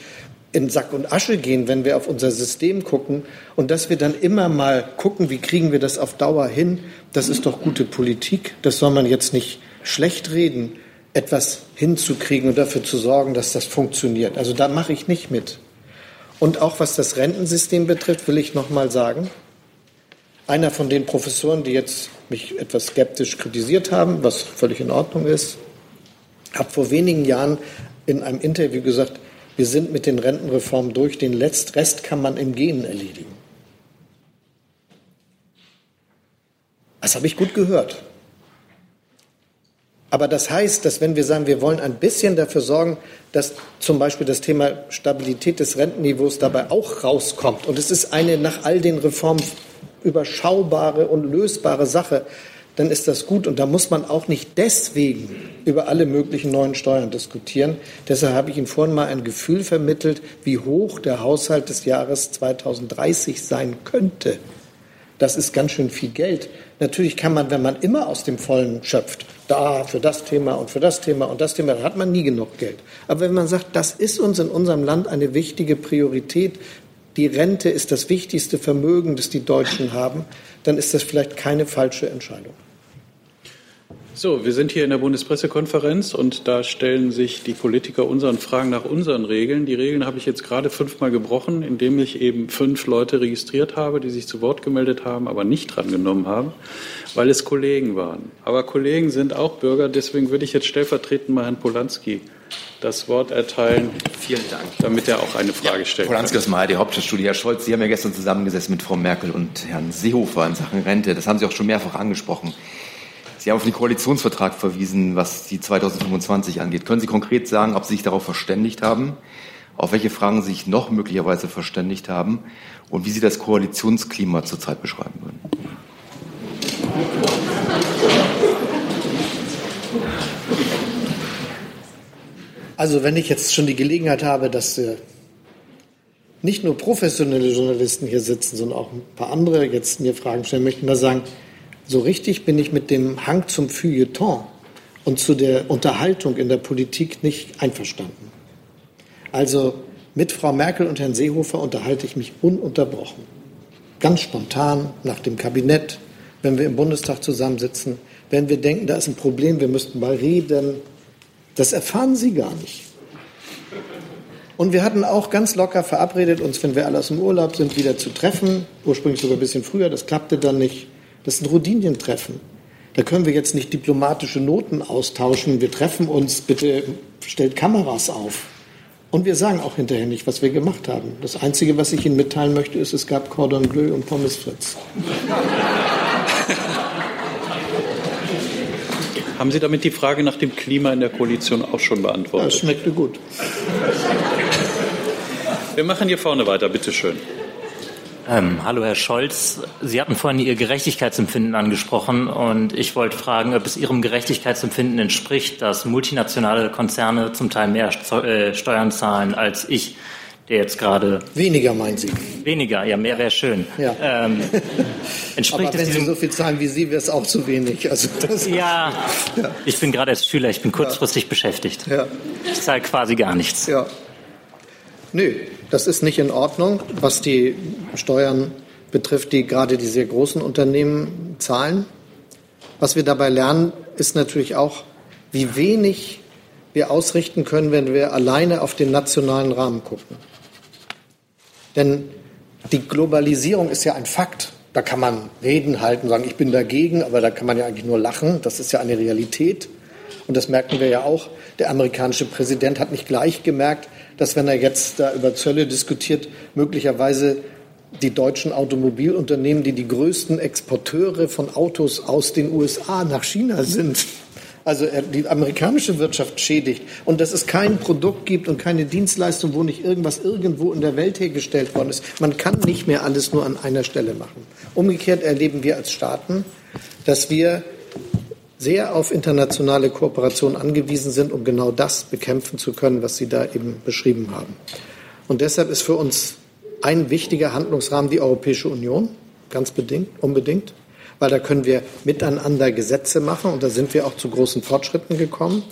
in Sack und Asche gehen, wenn wir auf unser System gucken und dass wir dann immer mal gucken, wie kriegen wir das auf Dauer hin. Das ist doch gute Politik. Das soll man jetzt nicht schlecht reden, etwas hinzukriegen und dafür zu sorgen, dass das funktioniert. Also da mache ich nicht mit. Und auch was das Rentensystem betrifft, will ich noch mal sagen, einer von den Professoren, die jetzt mich etwas skeptisch kritisiert haben, was völlig in Ordnung ist, hat vor wenigen Jahren in einem Interview gesagt, wir sind mit den Rentenreformen durch, den Rest kann man im Gehen erledigen. Das habe ich gut gehört. Aber das heißt, dass wenn wir sagen, wir wollen ein bisschen dafür sorgen, dass zum Beispiel das Thema Stabilität des Rentenniveaus dabei auch rauskommt, und es ist eine nach all den Reformen überschaubare und lösbare Sache, dann ist das gut. Und da muss man auch nicht deswegen über alle möglichen neuen Steuern diskutieren. Deshalb habe ich Ihnen vorhin mal ein Gefühl vermittelt, wie hoch der Haushalt des Jahres 2030 sein könnte. Das ist ganz schön viel Geld. Natürlich kann man, wenn man immer aus dem Vollen schöpft, da für das Thema und für das Thema und das Thema, da hat man nie genug Geld. Aber wenn man sagt, das ist uns in unserem Land eine wichtige Priorität, die Rente ist das wichtigste Vermögen, das die Deutschen haben, dann ist das vielleicht keine falsche Entscheidung. So, wir sind hier in der Bundespressekonferenz und da stellen sich die Politiker unseren Fragen nach unseren Regeln. Die Regeln habe ich jetzt gerade fünfmal gebrochen, indem ich eben fünf Leute registriert habe, die sich zu Wort gemeldet haben, aber nicht drangenommen haben, weil es Kollegen waren. Aber Kollegen sind auch Bürger, deswegen würde ich jetzt stellvertretend mal Herrn Polanski das Wort erteilen. Vielen Dank. Damit er auch eine Frage ja, stellt. Polanski aus Mal, die Hauptstadtstudie. Herr Scholz, Sie haben ja gestern zusammengesessen mit Frau Merkel und Herrn Seehofer in Sachen Rente. Das haben Sie auch schon mehrfach angesprochen. Sie haben auf den Koalitionsvertrag verwiesen, was die 2025 angeht. Können Sie konkret sagen, ob Sie sich darauf verständigt haben, auf welche Fragen Sie sich noch möglicherweise verständigt haben und wie Sie das Koalitionsklima zurzeit beschreiben würden? Also wenn ich jetzt schon die Gelegenheit habe, dass nicht nur professionelle Journalisten hier sitzen, sondern auch ein paar andere jetzt mir Fragen stellen, möchte ich mal sagen, so richtig bin ich mit dem Hang zum Feuilleton und zu der Unterhaltung in der Politik nicht einverstanden. Also mit Frau Merkel und Herrn Seehofer unterhalte ich mich ununterbrochen. Ganz spontan nach dem Kabinett, wenn wir im Bundestag zusammensitzen, wenn wir denken, da ist ein Problem, wir müssten mal reden. Das erfahren Sie gar nicht. Und wir hatten auch ganz locker verabredet, uns, wenn wir alle aus dem Urlaub sind, wieder zu treffen. Ursprünglich sogar ein bisschen früher, das klappte dann nicht. Das ist ein Rodinientreffen. Da können wir jetzt nicht diplomatische Noten austauschen. Wir treffen uns, bitte stellt Kameras auf. Und wir sagen auch hinterher nicht, was wir gemacht haben. Das Einzige, was ich Ihnen mitteilen möchte, ist, es gab Cordon Bleu und Pommes Fritz. Haben Sie damit die Frage nach dem Klima in der Koalition auch schon beantwortet? Das schmeckte gut. Wir machen hier vorne weiter, bitteschön. Ähm, hallo Herr Scholz, Sie hatten vorhin Ihr Gerechtigkeitsempfinden angesprochen und ich wollte fragen, ob es Ihrem Gerechtigkeitsempfinden entspricht, dass multinationale Konzerne zum Teil mehr äh, Steuern zahlen als ich, der jetzt gerade weniger meinen Sie? Weniger, ja, mehr wäre schön. Ja. Ähm, entspricht Aber wenn Sie so viel zahlen wie Sie, wäre es auch zu wenig. Also ja, ja, ich bin gerade als Schüler, ich bin kurzfristig ja. beschäftigt. Ja. Ich zahle quasi gar nichts. Ja. Nö, das ist nicht in Ordnung, was die Steuern betrifft, die gerade die sehr großen Unternehmen zahlen. Was wir dabei lernen, ist natürlich auch, wie wenig wir ausrichten können, wenn wir alleine auf den nationalen Rahmen gucken. Denn die Globalisierung ist ja ein Fakt. Da kann man Reden halten, sagen, ich bin dagegen, aber da kann man ja eigentlich nur lachen. Das ist ja eine Realität. Und das merken wir ja auch. Der amerikanische Präsident hat nicht gleich gemerkt, dass wenn er jetzt da über Zölle diskutiert, möglicherweise die deutschen Automobilunternehmen, die die größten Exporteure von Autos aus den USA nach China sind, also die amerikanische Wirtschaft schädigt und dass es kein Produkt gibt und keine Dienstleistung, wo nicht irgendwas irgendwo in der Welt hergestellt worden ist. Man kann nicht mehr alles nur an einer Stelle machen. Umgekehrt erleben wir als Staaten, dass wir sehr auf internationale Kooperation angewiesen sind, um genau das bekämpfen zu können, was Sie da eben beschrieben haben. Und deshalb ist für uns ein wichtiger Handlungsrahmen die Europäische Union, ganz bedingt, unbedingt, weil da können wir miteinander Gesetze machen und da sind wir auch zu großen Fortschritten gekommen.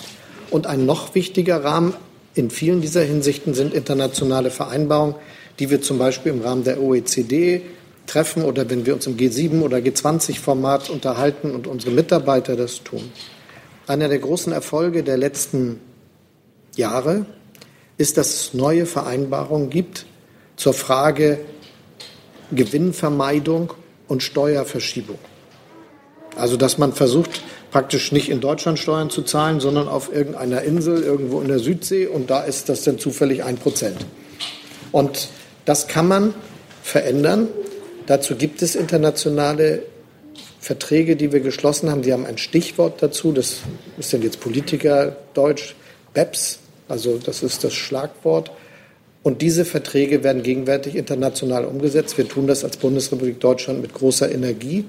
Und ein noch wichtiger Rahmen in vielen dieser Hinsichten sind internationale Vereinbarungen, die wir zum Beispiel im Rahmen der OECD treffen oder wenn wir uns im G7 oder G20-Format unterhalten und unsere Mitarbeiter das tun. Einer der großen Erfolge der letzten Jahre ist, dass es neue Vereinbarungen gibt zur Frage Gewinnvermeidung und Steuerverschiebung. Also dass man versucht, praktisch nicht in Deutschland Steuern zu zahlen, sondern auf irgendeiner Insel irgendwo in der Südsee und da ist das dann zufällig ein Prozent. Und das kann man verändern Dazu gibt es internationale Verträge, die wir geschlossen haben. Sie haben ein Stichwort dazu. Das ist dann jetzt Politiker Deutsch, BEPS. Also das ist das Schlagwort. Und diese Verträge werden gegenwärtig international umgesetzt. Wir tun das als Bundesrepublik Deutschland mit großer Energie.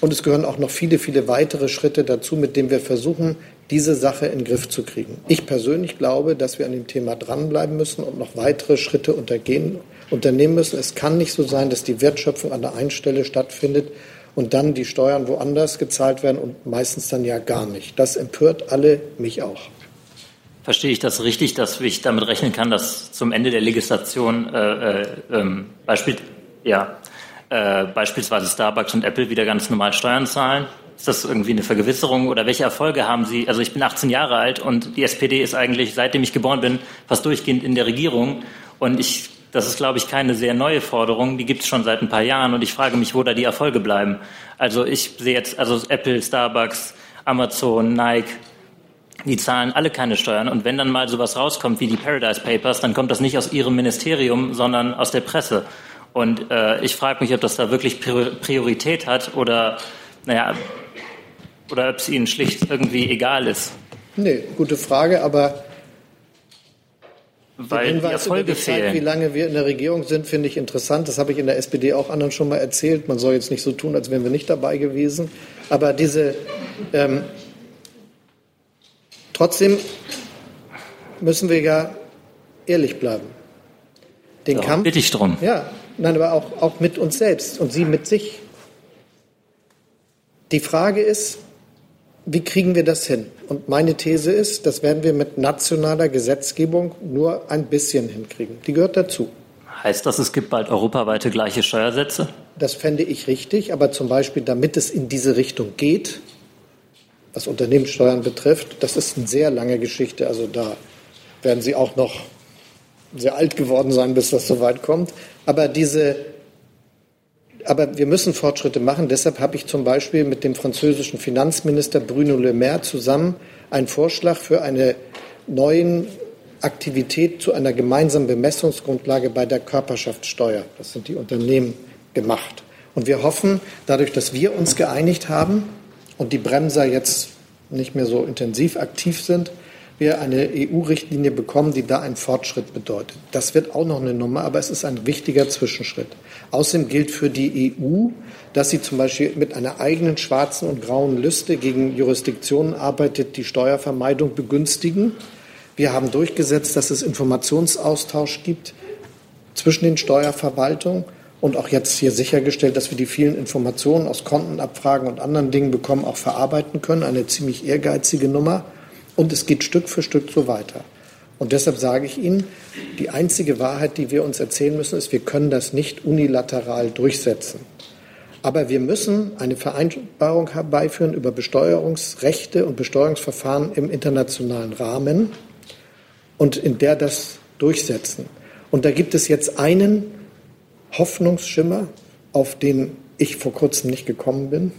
Und es gehören auch noch viele, viele weitere Schritte dazu, mit denen wir versuchen, diese Sache in den Griff zu kriegen. Ich persönlich glaube, dass wir an dem Thema dranbleiben müssen und noch weitere Schritte untergehen, unternehmen müssen. Es kann nicht so sein, dass die Wertschöpfung an der einen Stelle stattfindet und dann die Steuern woanders gezahlt werden und meistens dann ja gar nicht. Das empört alle, mich auch. Verstehe ich das richtig, dass ich damit rechnen kann, dass zum Ende der Legislation äh, äh, ähm, Beispiel, ja, äh, beispielsweise Starbucks und Apple wieder ganz normal Steuern zahlen? Ist das irgendwie eine Vergewisserung oder welche Erfolge haben Sie? Also ich bin 18 Jahre alt und die SPD ist eigentlich, seitdem ich geboren bin, fast durchgehend in der Regierung. Und ich, das ist, glaube ich, keine sehr neue Forderung. Die gibt es schon seit ein paar Jahren und ich frage mich, wo da die Erfolge bleiben. Also ich sehe jetzt, also Apple, Starbucks, Amazon, Nike, die zahlen alle keine Steuern. Und wenn dann mal sowas rauskommt wie die Paradise Papers, dann kommt das nicht aus ihrem Ministerium, sondern aus der Presse. Und äh, ich frage mich, ob das da wirklich Priorität hat oder, naja, oder ob es ihnen schlicht irgendwie egal ist. Nee, gute Frage, aber weil die Erfolge die Zeit, fehlen. Wie lange wir in der Regierung sind, finde ich interessant. Das habe ich in der SPD auch anderen schon mal erzählt. Man soll jetzt nicht so tun, als wären wir nicht dabei gewesen. Aber diese ähm, Trotzdem müssen wir ja ehrlich bleiben. Den ja, Kampf. Bitte ich drum. Ja, nein, aber auch, auch mit uns selbst und Sie mit sich. Die Frage ist, wie kriegen wir das hin? Und meine These ist, das werden wir mit nationaler Gesetzgebung nur ein bisschen hinkriegen. Die gehört dazu. Heißt das, es gibt bald europaweite gleiche Steuersätze? Das fände ich richtig, aber zum Beispiel, damit es in diese Richtung geht, was Unternehmenssteuern betrifft, das ist eine sehr lange Geschichte. Also da werden Sie auch noch sehr alt geworden sein, bis das soweit kommt. Aber diese, aber wir müssen Fortschritte machen. Deshalb habe ich zum Beispiel mit dem französischen Finanzminister Bruno Le Maire zusammen einen Vorschlag für eine neuen Aktivität zu einer gemeinsamen Bemessungsgrundlage bei der Körperschaftssteuer. Das sind die Unternehmen gemacht. Und wir hoffen, dadurch, dass wir uns geeinigt haben, und die Bremser jetzt nicht mehr so intensiv aktiv sind, wir eine EU-Richtlinie bekommen, die da einen Fortschritt bedeutet. Das wird auch noch eine Nummer, aber es ist ein wichtiger Zwischenschritt. Außerdem gilt für die EU, dass sie zum Beispiel mit einer eigenen schwarzen und grauen Liste gegen Jurisdiktionen arbeitet, die Steuervermeidung begünstigen. Wir haben durchgesetzt, dass es Informationsaustausch gibt zwischen den Steuerverwaltungen und auch jetzt hier sichergestellt, dass wir die vielen Informationen aus Kontenabfragen und anderen Dingen bekommen, auch verarbeiten können. Eine ziemlich ehrgeizige Nummer. Und es geht Stück für Stück so weiter. Und deshalb sage ich Ihnen, die einzige Wahrheit, die wir uns erzählen müssen, ist, wir können das nicht unilateral durchsetzen. Aber wir müssen eine Vereinbarung herbeiführen über Besteuerungsrechte und Besteuerungsverfahren im internationalen Rahmen und in der das durchsetzen. Und da gibt es jetzt einen Hoffnungsschimmer, auf den ich vor kurzem nicht gekommen bin.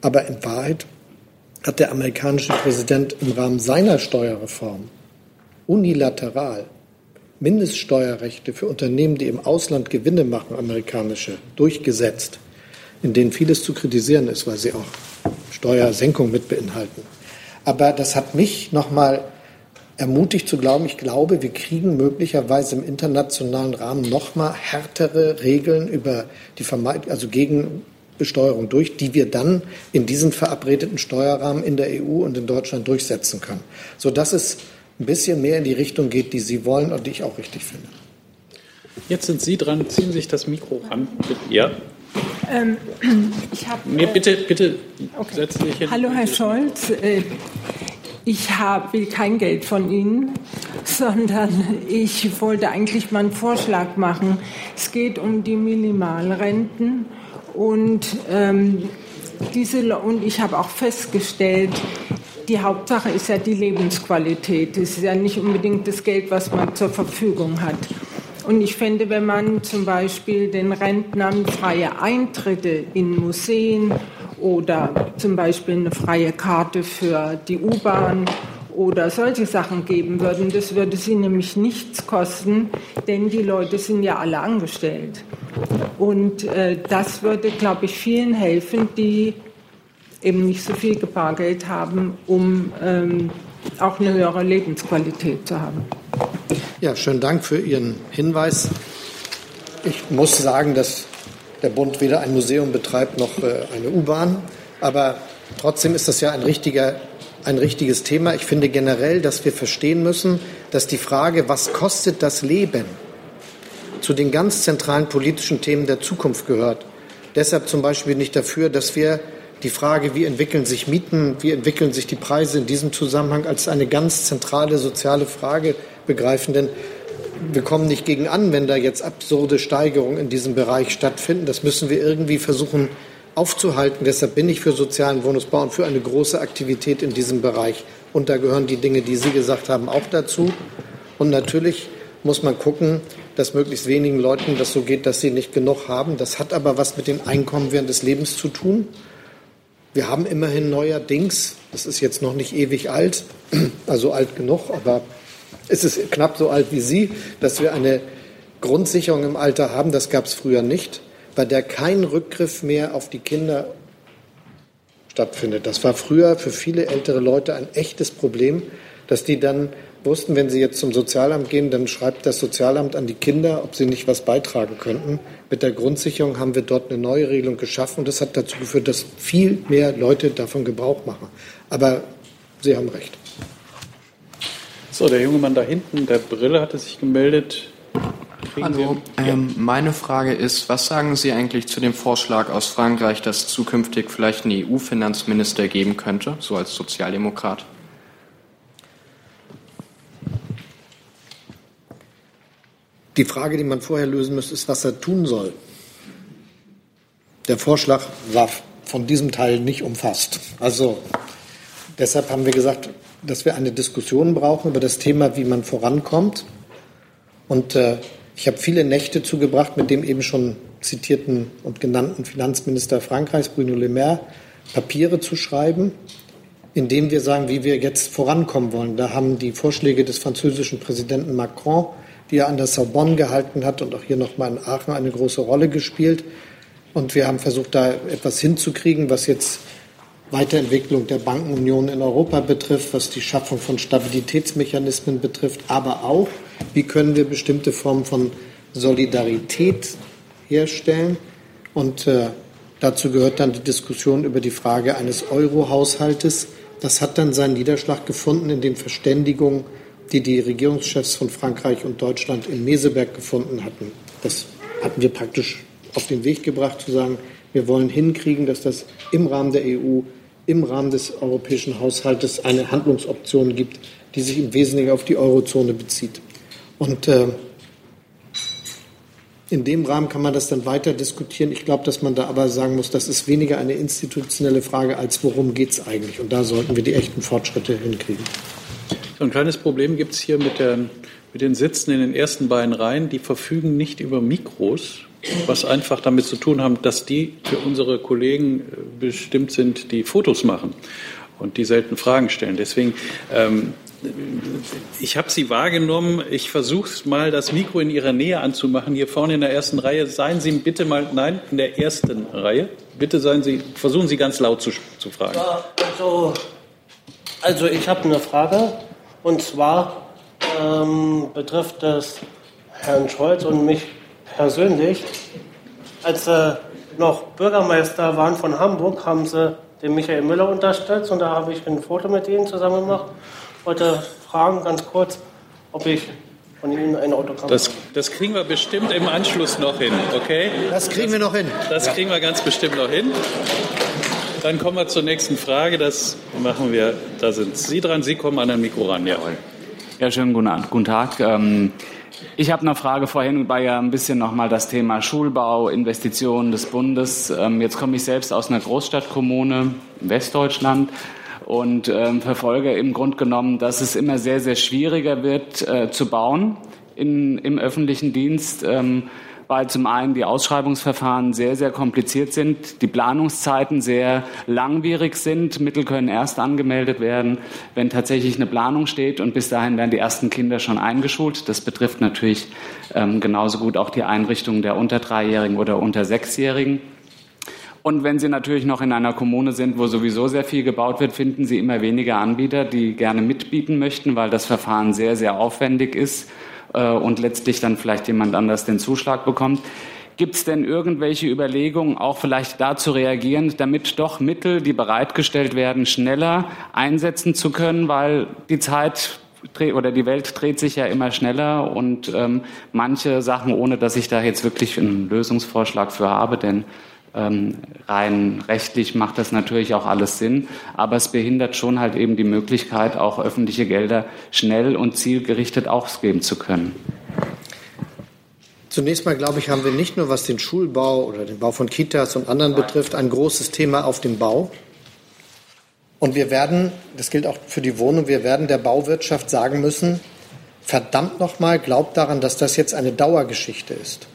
Aber in Wahrheit hat der amerikanische Präsident im Rahmen seiner Steuerreform unilateral Mindeststeuerrechte für Unternehmen, die im Ausland Gewinne machen, amerikanische, durchgesetzt, in denen vieles zu kritisieren ist, weil sie auch Steuersenkung mit beinhalten. Aber das hat mich noch mal ermutigt zu glauben, ich glaube, wir kriegen möglicherweise im internationalen Rahmen noch mal härtere Regeln über die Vermeidung, also gegen Besteuerung durch, die wir dann in diesen verabredeten Steuerrahmen in der EU und in Deutschland durchsetzen können, sodass es ein bisschen mehr in die Richtung geht, die Sie wollen und die ich auch richtig finde. Jetzt sind Sie dran, ziehen Sie sich das Mikro ran. Ja. Ähm, ich hab, nee, bitte, bitte okay. setzen Sie sich hin. Hallo, Herr Scholz. Äh, ich hab, will kein Geld von Ihnen, sondern ich wollte eigentlich mal einen Vorschlag machen. Es geht um die Minimalrenten und ähm, diese und ich habe auch festgestellt, die Hauptsache ist ja die Lebensqualität. Es ist ja nicht unbedingt das Geld, was man zur Verfügung hat. Und ich finde, wenn man zum Beispiel den Rentnern freie Eintritte in Museen oder zum Beispiel eine freie Karte für die U-Bahn oder solche Sachen geben würden, das würde sie nämlich nichts kosten, denn die Leute sind ja alle angestellt. Und äh, das würde, glaube ich, vielen helfen, die eben nicht so viel Bargeld haben, um ähm, auch eine höhere Lebensqualität zu haben. Ja, schönen Dank für Ihren Hinweis. Ich muss sagen, dass der Bund weder ein Museum betreibt noch äh, eine U-Bahn. Aber trotzdem ist das ja ein, richtiger, ein richtiges Thema. Ich finde generell, dass wir verstehen müssen, dass die Frage, was kostet das Leben, zu den ganz zentralen politischen Themen der Zukunft gehört. Deshalb zum Beispiel nicht dafür, dass wir die Frage, wie entwickeln sich Mieten, wie entwickeln sich die Preise in diesem Zusammenhang als eine ganz zentrale soziale Frage begreifen. Denn wir kommen nicht gegen an, wenn da jetzt absurde Steigerungen in diesem Bereich stattfinden. Das müssen wir irgendwie versuchen aufzuhalten. Deshalb bin ich für sozialen Wohnungsbau und für eine große Aktivität in diesem Bereich. Und da gehören die Dinge, die Sie gesagt haben, auch dazu. Und natürlich muss man gucken, dass möglichst wenigen Leuten das so geht, dass sie nicht genug haben. Das hat aber was mit dem Einkommen während des Lebens zu tun. Wir haben immerhin neuerdings, das ist jetzt noch nicht ewig alt, also alt genug, aber es ist knapp so alt wie Sie, dass wir eine Grundsicherung im Alter haben. Das gab es früher nicht, bei der kein Rückgriff mehr auf die Kinder stattfindet. Das war früher für viele ältere Leute ein echtes Problem, dass die dann wussten, wenn sie jetzt zum Sozialamt gehen, dann schreibt das Sozialamt an die Kinder, ob sie nicht was beitragen könnten. Mit der Grundsicherung haben wir dort eine neue Regelung geschaffen und das hat dazu geführt, dass viel mehr Leute davon Gebrauch machen. Aber Sie haben recht. So, der junge Mann da hinten, der Brille hatte sich gemeldet. Kriegen Hallo, ähm, meine Frage ist, was sagen Sie eigentlich zu dem Vorschlag aus Frankreich, dass zukünftig vielleicht einen EU-Finanzminister geben könnte, so als Sozialdemokrat? Die Frage, die man vorher lösen müsste, ist, was er tun soll. Der Vorschlag war von diesem Teil nicht umfasst. Also deshalb haben wir gesagt, dass wir eine Diskussion brauchen über das Thema, wie man vorankommt. Und äh, ich habe viele Nächte zugebracht mit dem eben schon zitierten und genannten Finanzminister Frankreichs, Bruno Le Maire, Papiere zu schreiben, in denen wir sagen, wie wir jetzt vorankommen wollen. Da haben die Vorschläge des französischen Präsidenten Macron, die er an der Sorbonne gehalten hat und auch hier nochmal in Aachen eine große Rolle gespielt. Und wir haben versucht, da etwas hinzukriegen, was jetzt Weiterentwicklung der Bankenunion in Europa betrifft, was die Schaffung von Stabilitätsmechanismen betrifft, aber auch, wie können wir bestimmte Formen von Solidarität herstellen. Und äh, dazu gehört dann die Diskussion über die Frage eines Euro-Haushaltes. Das hat dann seinen Niederschlag gefunden in den Verständigungen, die die Regierungschefs von Frankreich und Deutschland in Meseberg gefunden hatten. Das hatten wir praktisch auf den Weg gebracht, zu sagen, wir wollen hinkriegen, dass das im Rahmen der EU im Rahmen des europäischen Haushaltes eine Handlungsoption gibt, die sich im Wesentlichen auf die Eurozone bezieht. Und äh, in dem Rahmen kann man das dann weiter diskutieren. Ich glaube, dass man da aber sagen muss, das ist weniger eine institutionelle Frage, als worum geht es eigentlich. Und da sollten wir die echten Fortschritte hinkriegen. So ein kleines Problem gibt es hier mit, der, mit den Sitzen in den ersten beiden Reihen. Die verfügen nicht über Mikros was einfach damit zu tun haben, dass die für unsere Kollegen äh, bestimmt sind, die Fotos machen und die selten Fragen stellen. Deswegen, ähm, ich habe Sie wahrgenommen. Ich versuche mal, das Mikro in Ihrer Nähe anzumachen. Hier vorne in der ersten Reihe. Seien Sie bitte mal, nein, in der ersten Reihe. Bitte seien Sie, versuchen Sie ganz laut zu, zu fragen. Ja, also, also ich habe eine Frage. Und zwar ähm, betrifft es Herrn Scholz und mich persönlich. Als sie noch Bürgermeister waren von Hamburg, haben sie den Michael Müller unterstützt und da habe ich ein Foto mit ihnen zusammen gemacht. Ich wollte fragen, ganz kurz, ob ich von Ihnen ein Autogramm das, das kriegen wir bestimmt im Anschluss noch hin, okay? Das kriegen wir noch hin. Das kriegen wir ganz bestimmt noch hin. Dann kommen wir zur nächsten Frage. Das machen wir. Da sind Sie dran. Sie kommen an ein Mikro ran. Ja. Ja, schönen guten Tag. Ähm, ich habe eine Frage. Vorhin war ja ein bisschen nochmal das Thema Schulbau, Investitionen des Bundes. Ähm, jetzt komme ich selbst aus einer Großstadtkommune in Westdeutschland und ähm, verfolge im Grunde genommen, dass es immer sehr, sehr schwieriger wird äh, zu bauen in, im öffentlichen Dienst. Weil zum einen die Ausschreibungsverfahren sehr, sehr kompliziert sind, die Planungszeiten sehr langwierig sind. Mittel können erst angemeldet werden, wenn tatsächlich eine Planung steht und bis dahin werden die ersten Kinder schon eingeschult. Das betrifft natürlich ähm, genauso gut auch die Einrichtungen der unter Dreijährigen oder unter Sechsjährigen. Und wenn Sie natürlich noch in einer Kommune sind, wo sowieso sehr viel gebaut wird, finden Sie immer weniger Anbieter, die gerne mitbieten möchten, weil das Verfahren sehr, sehr aufwendig ist äh, und letztlich dann vielleicht jemand anders den Zuschlag bekommt. Gibt es denn irgendwelche Überlegungen, auch vielleicht da zu reagieren, damit doch Mittel, die bereitgestellt werden, schneller einsetzen zu können, weil die Zeit oder die Welt dreht sich ja immer schneller und ähm, manche Sachen, ohne dass ich da jetzt wirklich einen Lösungsvorschlag für habe, denn ähm, rein rechtlich macht das natürlich auch alles Sinn, aber es behindert schon halt eben die Möglichkeit, auch öffentliche Gelder schnell und zielgerichtet ausgeben zu können. Zunächst mal, glaube ich, haben wir nicht nur, was den Schulbau oder den Bau von Kitas und anderen betrifft, ein großes Thema auf dem Bau. Und wir werden, das gilt auch für die Wohnung, wir werden der Bauwirtschaft sagen müssen, verdammt nochmal, glaubt daran, dass das jetzt eine Dauergeschichte ist.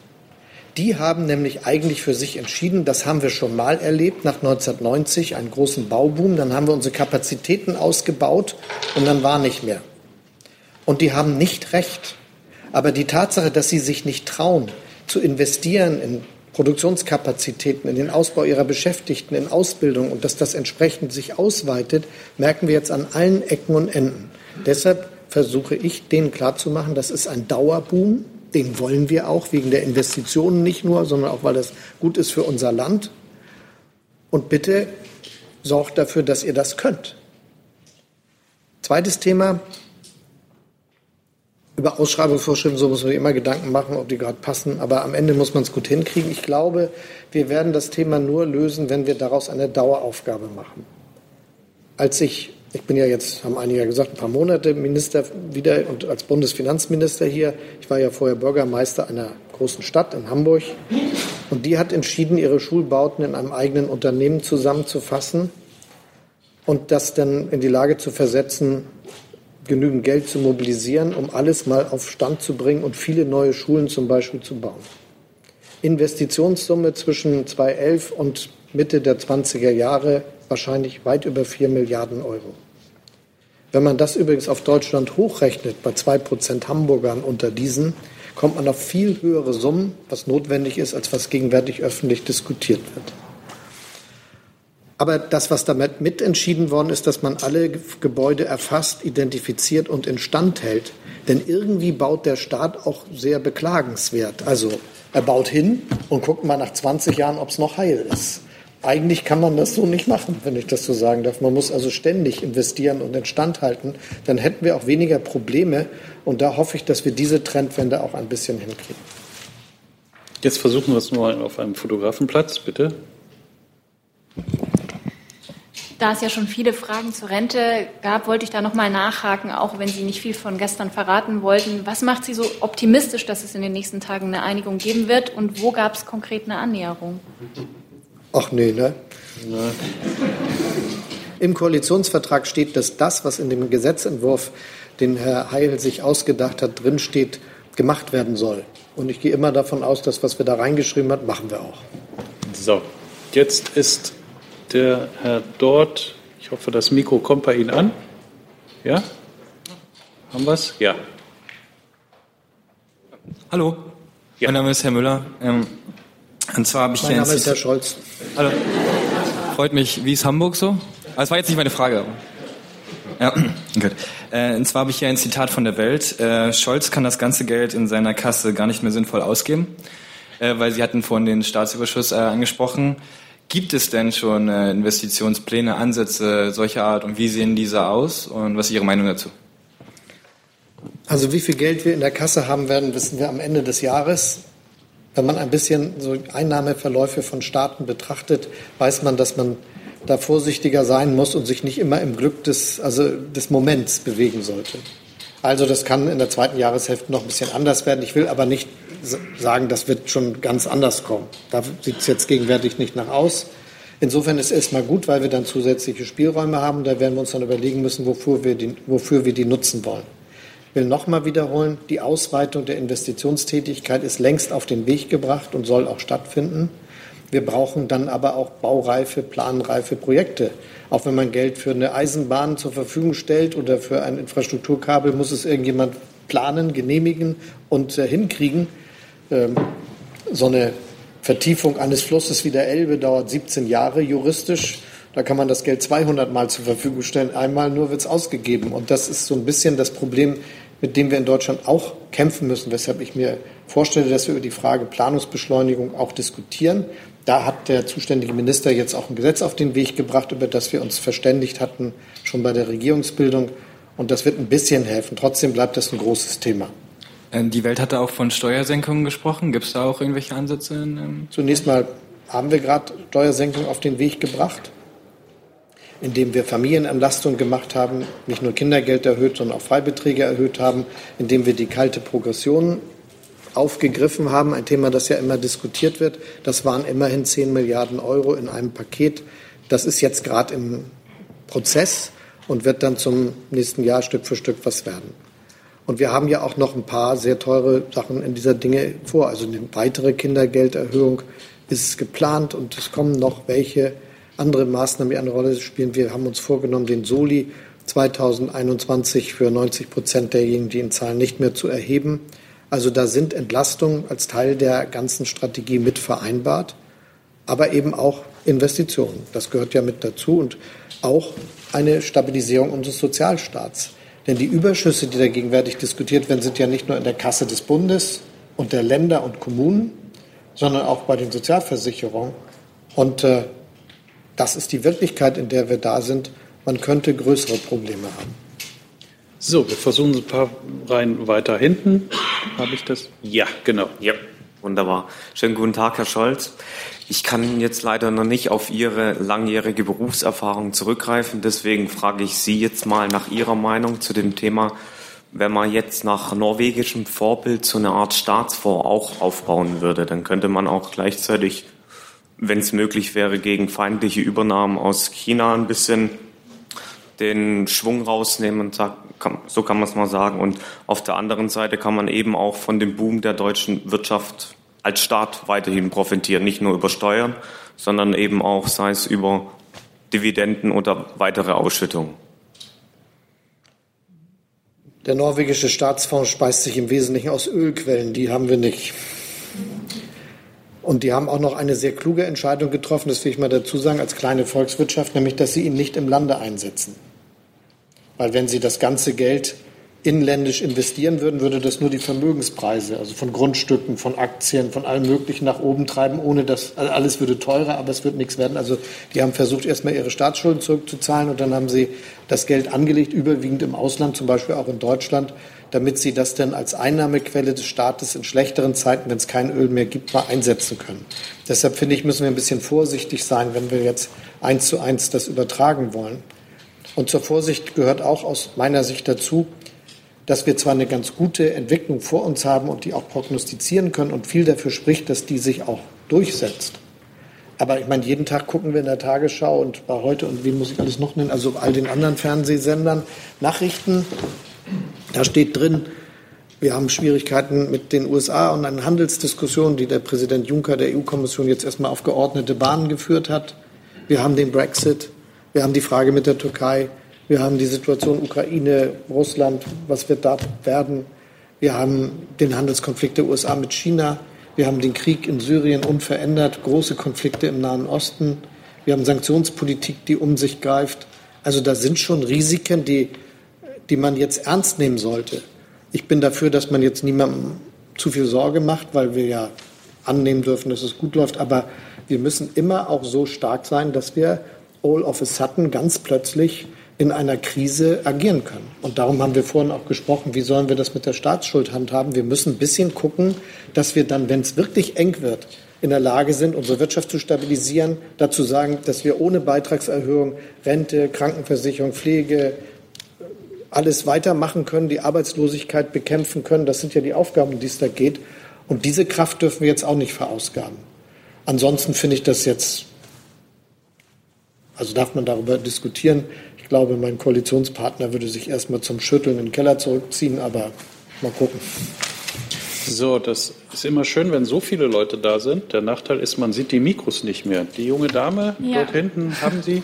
Die haben nämlich eigentlich für sich entschieden, das haben wir schon mal erlebt, nach 1990 einen großen Bauboom, dann haben wir unsere Kapazitäten ausgebaut und dann war nicht mehr. Und die haben nicht recht. Aber die Tatsache, dass sie sich nicht trauen, zu investieren in Produktionskapazitäten, in den Ausbau ihrer Beschäftigten, in Ausbildung und dass das entsprechend sich ausweitet, merken wir jetzt an allen Ecken und Enden. Deshalb versuche ich, denen klarzumachen, das ist ein Dauerboom. Den wollen wir auch wegen der Investitionen nicht nur, sondern auch, weil das gut ist für unser Land. Und bitte sorgt dafür, dass ihr das könnt. Zweites Thema. Über Ausschreibungsvorschriften, so muss man sich immer Gedanken machen, ob die gerade passen. Aber am Ende muss man es gut hinkriegen. Ich glaube, wir werden das Thema nur lösen, wenn wir daraus eine Daueraufgabe machen. Als ich ich bin ja jetzt, haben einige gesagt, ein paar Monate Minister wieder und als Bundesfinanzminister hier. Ich war ja vorher Bürgermeister einer großen Stadt in Hamburg. Und die hat entschieden, ihre Schulbauten in einem eigenen Unternehmen zusammenzufassen und das dann in die Lage zu versetzen, genügend Geld zu mobilisieren, um alles mal auf Stand zu bringen und viele neue Schulen zum Beispiel zu bauen. Investitionssumme zwischen 2011 und Mitte der 20er Jahre wahrscheinlich weit über 4 Milliarden Euro. Wenn man das übrigens auf Deutschland hochrechnet, bei zwei Prozent Hamburgern unter diesen, kommt man auf viel höhere Summen, was notwendig ist, als was gegenwärtig öffentlich diskutiert wird. Aber das, was damit mitentschieden worden ist, dass man alle Gebäude erfasst, identifiziert und instand hält. Denn irgendwie baut der Staat auch sehr beklagenswert. Also er baut hin und guckt mal nach 20 Jahren, ob es noch heil ist eigentlich kann man das so nicht machen, wenn ich das so sagen darf. Man muss also ständig investieren und instand halten. Dann hätten wir auch weniger Probleme. Und da hoffe ich, dass wir diese Trendwende auch ein bisschen hinkriegen. Jetzt versuchen wir es nur auf einem Fotografenplatz, bitte. Da es ja schon viele Fragen zur Rente gab, wollte ich da noch mal nachhaken, auch wenn Sie nicht viel von gestern verraten wollten. Was macht Sie so optimistisch, dass es in den nächsten Tagen eine Einigung geben wird? Und wo gab es konkret eine Annäherung? Ach nee, ne? Nee. Im Koalitionsvertrag steht, dass das, was in dem Gesetzentwurf, den Herr Heil sich ausgedacht hat, drinsteht, gemacht werden soll. Und ich gehe immer davon aus, dass was wir da reingeschrieben haben, machen wir auch. So, jetzt ist der Herr dort. Ich hoffe, das Mikro kommt bei Ihnen an. Ja? Haben wir es? Ja. Hallo, ja. mein Name ist Herr Müller. Ähm, und zwar habe ich mein Name ist Herr Scholz. Hallo. Freut mich. Wie ist Hamburg so? Ah, das war jetzt nicht meine Frage. Ja, gut. Äh, und zwar habe ich hier ein Zitat von der Welt. Äh, Scholz kann das ganze Geld in seiner Kasse gar nicht mehr sinnvoll ausgeben, äh, weil Sie hatten vorhin den Staatsüberschuss angesprochen. Gibt es denn schon Investitionspläne, Ansätze solcher Art und wie sehen diese aus und was ist Ihre Meinung dazu? Also wie viel Geld wir in der Kasse haben werden, wissen wir am Ende des Jahres. Wenn man ein bisschen so Einnahmeverläufe von Staaten betrachtet, weiß man, dass man da vorsichtiger sein muss und sich nicht immer im Glück des, also des Moments bewegen sollte. Also das kann in der zweiten Jahreshälfte noch ein bisschen anders werden. Ich will aber nicht sagen, das wird schon ganz anders kommen. Da sieht es jetzt gegenwärtig nicht nach aus. Insofern ist es erstmal gut, weil wir dann zusätzliche Spielräume haben. Da werden wir uns dann überlegen müssen, wofür wir die, wofür wir die nutzen wollen will noch mal wiederholen, die Ausweitung der Investitionstätigkeit ist längst auf den Weg gebracht und soll auch stattfinden. Wir brauchen dann aber auch baureife, planreife Projekte. Auch wenn man Geld für eine Eisenbahn zur Verfügung stellt oder für ein Infrastrukturkabel, muss es irgendjemand planen, genehmigen und äh, hinkriegen. Ähm, so eine Vertiefung eines Flusses wie der Elbe dauert 17 Jahre juristisch. Da kann man das Geld 200 Mal zur Verfügung stellen. Einmal nur wird es ausgegeben. Und das ist so ein bisschen das Problem mit dem wir in Deutschland auch kämpfen müssen, weshalb ich mir vorstelle, dass wir über die Frage Planungsbeschleunigung auch diskutieren. Da hat der zuständige Minister jetzt auch ein Gesetz auf den Weg gebracht, über das wir uns verständigt hatten, schon bei der Regierungsbildung. Und das wird ein bisschen helfen. Trotzdem bleibt das ein großes Thema. Ähm, die Welt hatte auch von Steuersenkungen gesprochen. Gibt es da auch irgendwelche Ansätze? Zunächst mal haben wir gerade Steuersenkungen auf den Weg gebracht indem wir Familienentlastung gemacht haben, nicht nur Kindergeld erhöht, sondern auch Freibeträge erhöht haben, indem wir die kalte Progression aufgegriffen haben, ein Thema, das ja immer diskutiert wird. Das waren immerhin 10 Milliarden Euro in einem Paket. Das ist jetzt gerade im Prozess und wird dann zum nächsten Jahr Stück für Stück was werden. Und wir haben ja auch noch ein paar sehr teure Sachen in dieser Dinge vor. Also eine weitere Kindergelderhöhung ist geplant und es kommen noch welche andere Maßnahmen, die eine Rolle spielen. Wir haben uns vorgenommen, den Soli 2021 für 90 Prozent derjenigen, die in Zahlen nicht mehr zu erheben. Also da sind Entlastungen als Teil der ganzen Strategie mit vereinbart, aber eben auch Investitionen. Das gehört ja mit dazu und auch eine Stabilisierung unseres Sozialstaats. Denn die Überschüsse, die da gegenwärtig diskutiert werden, sind ja nicht nur in der Kasse des Bundes und der Länder und Kommunen, sondern auch bei den Sozialversicherungen. Und äh, das ist die Wirklichkeit, in der wir da sind. Man könnte größere Probleme haben. So, wir versuchen ein paar Reihen weiter hinten. Habe ich das? Ja, genau. Ja, wunderbar. Schönen guten Tag, Herr Scholz. Ich kann jetzt leider noch nicht auf Ihre langjährige Berufserfahrung zurückgreifen. Deswegen frage ich Sie jetzt mal nach Ihrer Meinung zu dem Thema, wenn man jetzt nach norwegischem Vorbild so eine Art Staatsfonds auch aufbauen würde, dann könnte man auch gleichzeitig wenn es möglich wäre, gegen feindliche Übernahmen aus China ein bisschen den Schwung rausnehmen, so kann man es mal sagen. Und auf der anderen Seite kann man eben auch von dem Boom der deutschen Wirtschaft als Staat weiterhin profitieren, nicht nur über Steuern, sondern eben auch, sei es über Dividenden oder weitere Ausschüttungen. Der norwegische Staatsfonds speist sich im Wesentlichen aus Ölquellen, die haben wir nicht. Und die haben auch noch eine sehr kluge Entscheidung getroffen, das will ich mal dazu sagen, als kleine Volkswirtschaft, nämlich, dass sie ihn nicht im Lande einsetzen. Weil wenn sie das ganze Geld inländisch investieren würden, würde das nur die Vermögenspreise, also von Grundstücken, von Aktien, von allem Möglichen nach oben treiben, ohne dass also alles würde teurer, aber es wird nichts werden. Also die haben versucht, erstmal ihre Staatsschulden zurückzuzahlen und dann haben sie das Geld angelegt, überwiegend im Ausland, zum Beispiel auch in Deutschland, damit sie das dann als Einnahmequelle des Staates in schlechteren Zeiten, wenn es kein Öl mehr gibt, mal einsetzen können. Deshalb finde ich, müssen wir ein bisschen vorsichtig sein, wenn wir jetzt eins zu eins das übertragen wollen. Und zur Vorsicht gehört auch aus meiner Sicht dazu, dass wir zwar eine ganz gute Entwicklung vor uns haben und die auch prognostizieren können und viel dafür spricht, dass die sich auch durchsetzt. Aber ich meine, jeden Tag gucken wir in der Tagesschau und bei heute und wie muss ich alles noch nennen, also all den anderen Fernsehsendern Nachrichten da steht drin, wir haben Schwierigkeiten mit den USA und eine Handelsdiskussion, die der Präsident Juncker der EU-Kommission jetzt erstmal auf geordnete Bahnen geführt hat. Wir haben den Brexit, wir haben die Frage mit der Türkei, wir haben die Situation Ukraine, Russland, was wird da werden? Wir haben den Handelskonflikt der USA mit China, wir haben den Krieg in Syrien unverändert, große Konflikte im Nahen Osten, wir haben Sanktionspolitik, die um sich greift. Also da sind schon Risiken, die die man jetzt ernst nehmen sollte. Ich bin dafür, dass man jetzt niemandem zu viel Sorge macht, weil wir ja annehmen dürfen, dass es gut läuft. Aber wir müssen immer auch so stark sein, dass wir all of a sudden ganz plötzlich in einer Krise agieren können. Und darum haben wir vorhin auch gesprochen, wie sollen wir das mit der Staatsschuld handhaben. Wir müssen ein bisschen gucken, dass wir dann, wenn es wirklich eng wird, in der Lage sind, unsere Wirtschaft zu stabilisieren, dazu sagen, dass wir ohne Beitragserhöhung Rente, Krankenversicherung, Pflege, alles weitermachen können, die Arbeitslosigkeit bekämpfen können. Das sind ja die Aufgaben, um die es da geht. Und diese Kraft dürfen wir jetzt auch nicht verausgaben. Ansonsten finde ich das jetzt, also darf man darüber diskutieren. Ich glaube, mein Koalitionspartner würde sich erstmal zum Schütteln in den Keller zurückziehen, aber mal gucken. So, das ist immer schön, wenn so viele Leute da sind. Der Nachteil ist, man sieht die Mikros nicht mehr. Die junge Dame ja. dort hinten, haben Sie?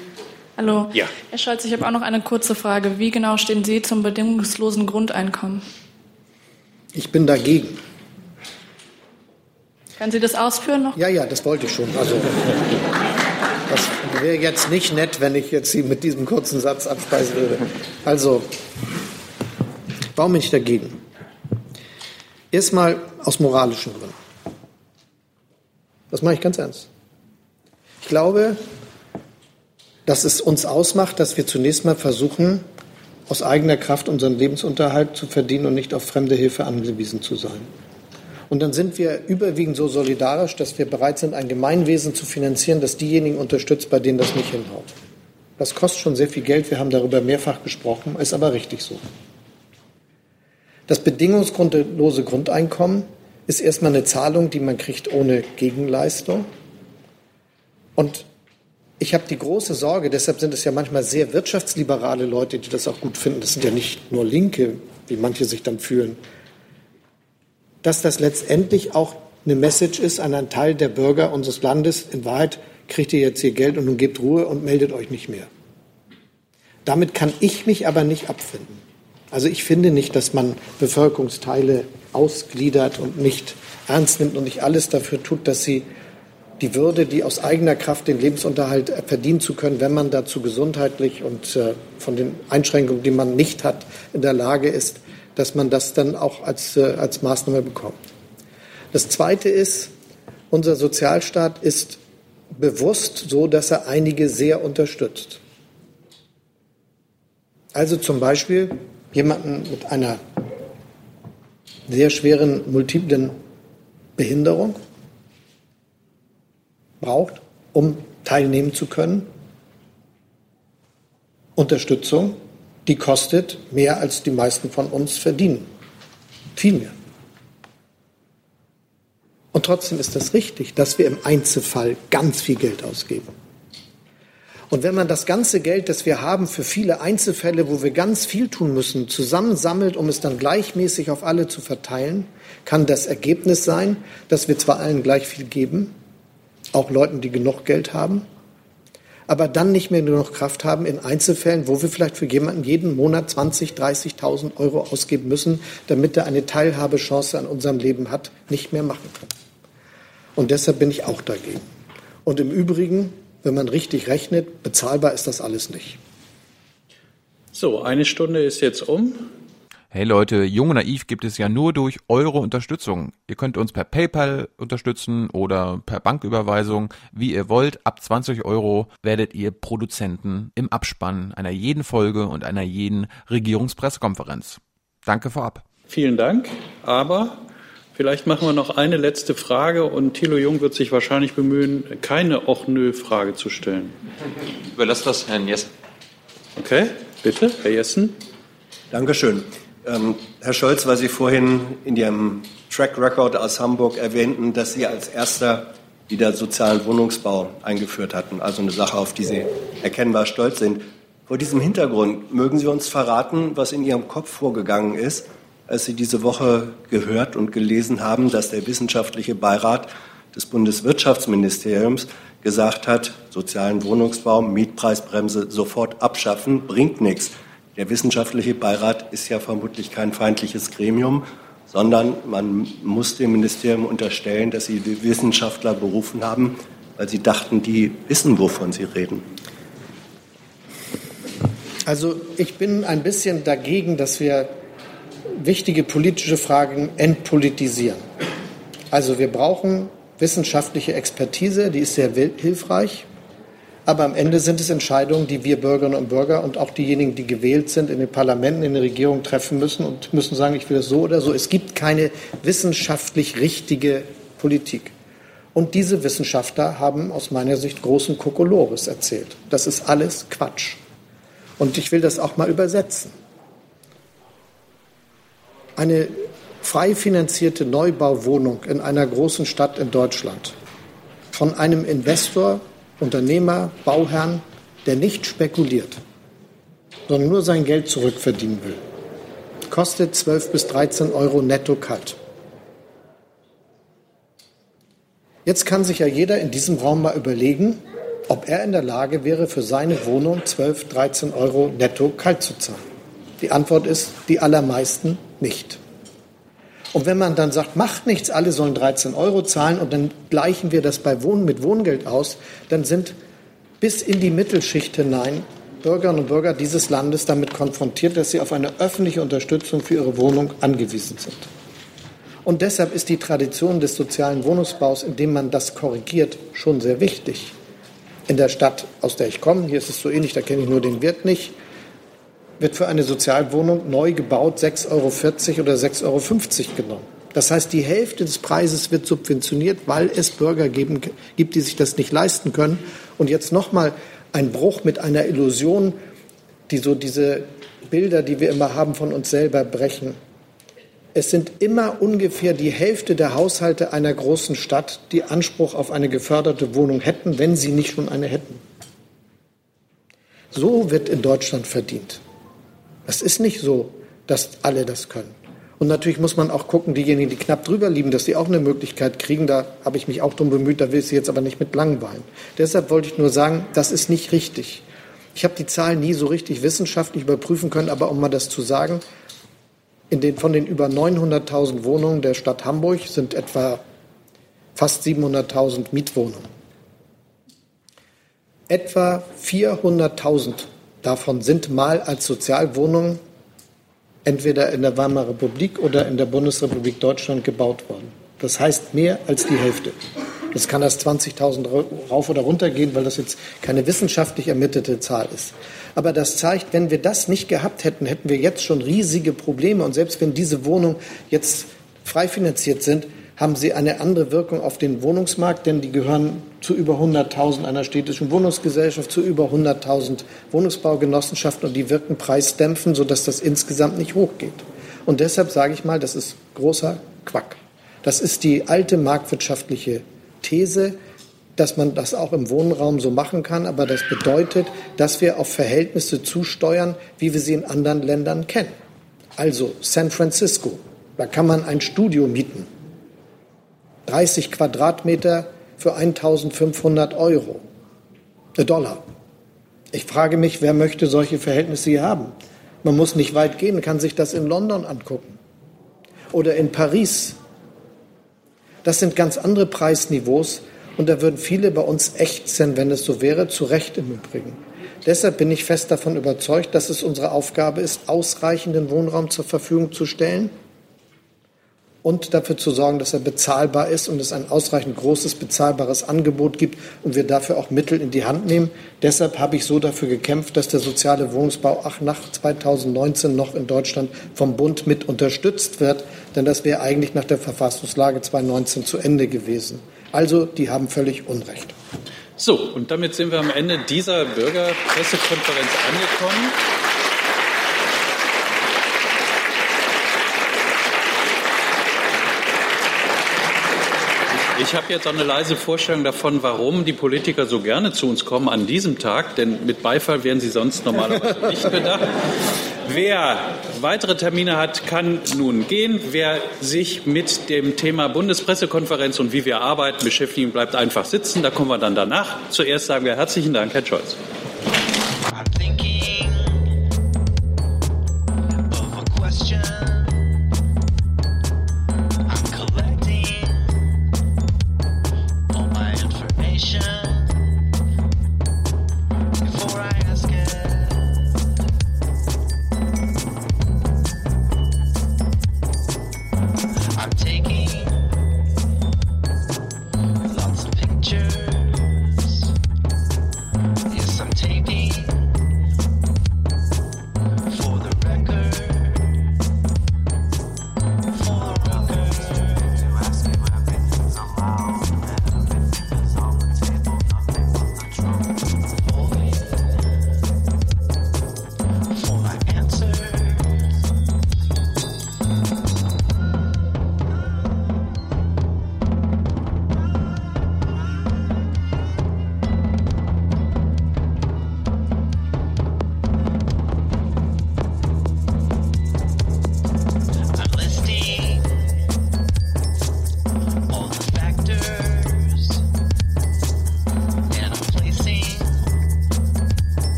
Hallo. Ja. Herr Scholz, ich habe auch noch eine kurze Frage. Wie genau stehen Sie zum bedingungslosen Grundeinkommen? Ich bin dagegen. Können Sie das ausführen noch? Ja, ja, das wollte ich schon. Also, das wäre jetzt nicht nett, wenn ich jetzt Sie mit diesem kurzen Satz abspeisen würde. Also, Warum bin ich dagegen? Erstmal aus moralischen Gründen. Das mache ich ganz ernst. Ich glaube, dass es uns ausmacht, dass wir zunächst mal versuchen, aus eigener Kraft unseren Lebensunterhalt zu verdienen und nicht auf fremde Hilfe angewiesen zu sein. Und dann sind wir überwiegend so solidarisch, dass wir bereit sind, ein Gemeinwesen zu finanzieren, das diejenigen unterstützt, bei denen das nicht hinhaut. Das kostet schon sehr viel Geld, wir haben darüber mehrfach gesprochen, ist aber richtig so. Das bedingungslose Grundeinkommen ist erstmal eine Zahlung, die man kriegt ohne Gegenleistung. Und ich habe die große Sorge, deshalb sind es ja manchmal sehr wirtschaftsliberale Leute, die das auch gut finden. Das sind ja nicht nur Linke, wie manche sich dann fühlen, dass das letztendlich auch eine Message ist an einen Teil der Bürger unseres Landes. In Wahrheit kriegt ihr jetzt hier Geld und nun gebt Ruhe und meldet euch nicht mehr. Damit kann ich mich aber nicht abfinden. Also ich finde nicht, dass man Bevölkerungsteile ausgliedert und nicht ernst nimmt und nicht alles dafür tut, dass sie die Würde, die aus eigener Kraft den Lebensunterhalt verdienen zu können, wenn man dazu gesundheitlich und äh, von den Einschränkungen, die man nicht hat, in der Lage ist, dass man das dann auch als, äh, als Maßnahme bekommt. Das Zweite ist, unser Sozialstaat ist bewusst so, dass er einige sehr unterstützt. Also zum Beispiel jemanden mit einer sehr schweren multiplen Behinderung braucht, um teilnehmen zu können. Unterstützung, die kostet mehr, als die meisten von uns verdienen. Viel mehr. Und trotzdem ist das richtig, dass wir im Einzelfall ganz viel Geld ausgeben. Und wenn man das ganze Geld, das wir haben für viele Einzelfälle, wo wir ganz viel tun müssen, zusammensammelt, um es dann gleichmäßig auf alle zu verteilen, kann das Ergebnis sein, dass wir zwar allen gleich viel geben, auch Leuten, die genug Geld haben, aber dann nicht mehr genug Kraft haben in Einzelfällen, wo wir vielleicht für jemanden jeden Monat 20, 30.000 Euro ausgeben müssen, damit er eine Teilhabechance an unserem Leben hat, nicht mehr machen kann. Und deshalb bin ich auch dagegen. Und im Übrigen, wenn man richtig rechnet, bezahlbar ist das alles nicht. So, eine Stunde ist jetzt um. Hey Leute, Jung und Naiv gibt es ja nur durch eure Unterstützung. Ihr könnt uns per PayPal unterstützen oder per Banküberweisung, wie ihr wollt. Ab 20 Euro werdet ihr Produzenten im Abspann einer jeden Folge und einer jeden Regierungspressekonferenz. Danke vorab. Vielen Dank. Aber vielleicht machen wir noch eine letzte Frage und Thilo Jung wird sich wahrscheinlich bemühen, keine Och-Nö-Frage zu stellen. Überlass das Herrn Jessen. Okay, bitte, Herr Jessen. Dankeschön. Ähm, Herr Scholz, weil Sie vorhin in Ihrem Track Record aus Hamburg erwähnten, dass Sie als erster wieder sozialen Wohnungsbau eingeführt hatten, also eine Sache, auf die Sie erkennbar stolz sind. Vor diesem Hintergrund mögen Sie uns verraten, was in Ihrem Kopf vorgegangen ist, als Sie diese Woche gehört und gelesen haben, dass der wissenschaftliche Beirat des Bundeswirtschaftsministeriums gesagt hat, sozialen Wohnungsbau, Mietpreisbremse sofort abschaffen, bringt nichts. Der wissenschaftliche Beirat ist ja vermutlich kein feindliches Gremium, sondern man muss dem Ministerium unterstellen, dass sie Wissenschaftler berufen haben, weil sie dachten, die wissen, wovon sie reden. Also ich bin ein bisschen dagegen, dass wir wichtige politische Fragen entpolitisieren. Also wir brauchen wissenschaftliche Expertise, die ist sehr hilfreich. Aber am Ende sind es Entscheidungen, die wir Bürgerinnen und Bürger und auch diejenigen, die gewählt sind, in den Parlamenten, in den Regierungen treffen müssen und müssen sagen, ich will das so oder so. Es gibt keine wissenschaftlich richtige Politik. Und diese Wissenschaftler haben aus meiner Sicht großen Kokolores erzählt. Das ist alles Quatsch. Und ich will das auch mal übersetzen. Eine frei finanzierte Neubauwohnung in einer großen Stadt in Deutschland von einem Investor Unternehmer, Bauherrn, der nicht spekuliert, sondern nur sein Geld zurückverdienen will, kostet 12 bis 13 Euro netto kalt. Jetzt kann sich ja jeder in diesem Raum mal überlegen, ob er in der Lage wäre, für seine Wohnung 12, 13 Euro netto kalt zu zahlen. Die Antwort ist, die allermeisten nicht. Und wenn man dann sagt, macht nichts, alle sollen 13 Euro zahlen und dann gleichen wir das bei Wohnen mit Wohngeld aus, dann sind bis in die Mittelschicht hinein Bürgerinnen und Bürger dieses Landes damit konfrontiert, dass sie auf eine öffentliche Unterstützung für ihre Wohnung angewiesen sind. Und deshalb ist die Tradition des sozialen Wohnungsbaus, in dem man das korrigiert, schon sehr wichtig. In der Stadt, aus der ich komme, hier ist es so ähnlich, da kenne ich nur den Wert nicht, wird für eine Sozialwohnung neu gebaut 6,40 Euro oder 6,50 Euro genommen. Das heißt, die Hälfte des Preises wird subventioniert, weil es Bürger geben, gibt, die sich das nicht leisten können. Und jetzt nochmal ein Bruch mit einer Illusion, die so diese Bilder, die wir immer haben, von uns selber brechen. Es sind immer ungefähr die Hälfte der Haushalte einer großen Stadt, die Anspruch auf eine geförderte Wohnung hätten, wenn sie nicht schon eine hätten. So wird in Deutschland verdient. Es ist nicht so, dass alle das können. Und natürlich muss man auch gucken, diejenigen, die knapp drüber liegen, dass sie auch eine Möglichkeit kriegen. Da habe ich mich auch darum bemüht, da will ich sie jetzt aber nicht mit langweilen. Deshalb wollte ich nur sagen, das ist nicht richtig. Ich habe die Zahlen nie so richtig wissenschaftlich überprüfen können, aber um mal das zu sagen, den, von den über 900.000 Wohnungen der Stadt Hamburg sind etwa fast 700.000 Mietwohnungen. Etwa 400.000 davon sind mal als Sozialwohnungen entweder in der Weimarer Republik oder in der Bundesrepublik Deutschland gebaut worden. Das heißt mehr als die Hälfte. Das kann das 20.000 rauf oder runter gehen, weil das jetzt keine wissenschaftlich ermittelte Zahl ist. Aber das zeigt, wenn wir das nicht gehabt hätten, hätten wir jetzt schon riesige Probleme. Und selbst wenn diese Wohnungen jetzt frei finanziert sind, haben sie eine andere Wirkung auf den Wohnungsmarkt, denn die gehören zu über 100.000 einer städtischen Wohnungsgesellschaft, zu über 100.000 Wohnungsbaugenossenschaften und die wirken preisdämpfend, sodass das insgesamt nicht hochgeht. Und deshalb sage ich mal, das ist großer Quack. Das ist die alte marktwirtschaftliche These, dass man das auch im Wohnraum so machen kann, aber das bedeutet, dass wir auf Verhältnisse zusteuern, wie wir sie in anderen Ländern kennen. Also San Francisco, da kann man ein Studio mieten 30 Quadratmeter für 1500 Euro, äh Dollar. Ich frage mich, wer möchte solche Verhältnisse hier haben? Man muss nicht weit gehen, kann sich das in London angucken oder in Paris. Das sind ganz andere Preisniveaus und da würden viele bei uns ächzen, wenn es so wäre, zu Recht im Übrigen. Deshalb bin ich fest davon überzeugt, dass es unsere Aufgabe ist, ausreichenden Wohnraum zur Verfügung zu stellen und dafür zu sorgen, dass er bezahlbar ist und es ein ausreichend großes bezahlbares Angebot gibt und wir dafür auch Mittel in die Hand nehmen. Deshalb habe ich so dafür gekämpft, dass der soziale Wohnungsbau auch nach 2019 noch in Deutschland vom Bund mit unterstützt wird, denn das wäre eigentlich nach der Verfassungslage 2019 zu Ende gewesen. Also, die haben völlig Unrecht. So, und damit sind wir am Ende dieser Bürgerpressekonferenz angekommen. Ich habe jetzt auch eine leise Vorstellung davon, warum die Politiker so gerne zu uns kommen an diesem Tag, denn mit Beifall wären sie sonst normalerweise nicht bedacht. Wer weitere Termine hat, kann nun gehen. Wer sich mit dem Thema Bundespressekonferenz und wie wir arbeiten beschäftigen, bleibt einfach sitzen. Da kommen wir dann danach. Zuerst sagen wir herzlichen Dank, Herr Scholz.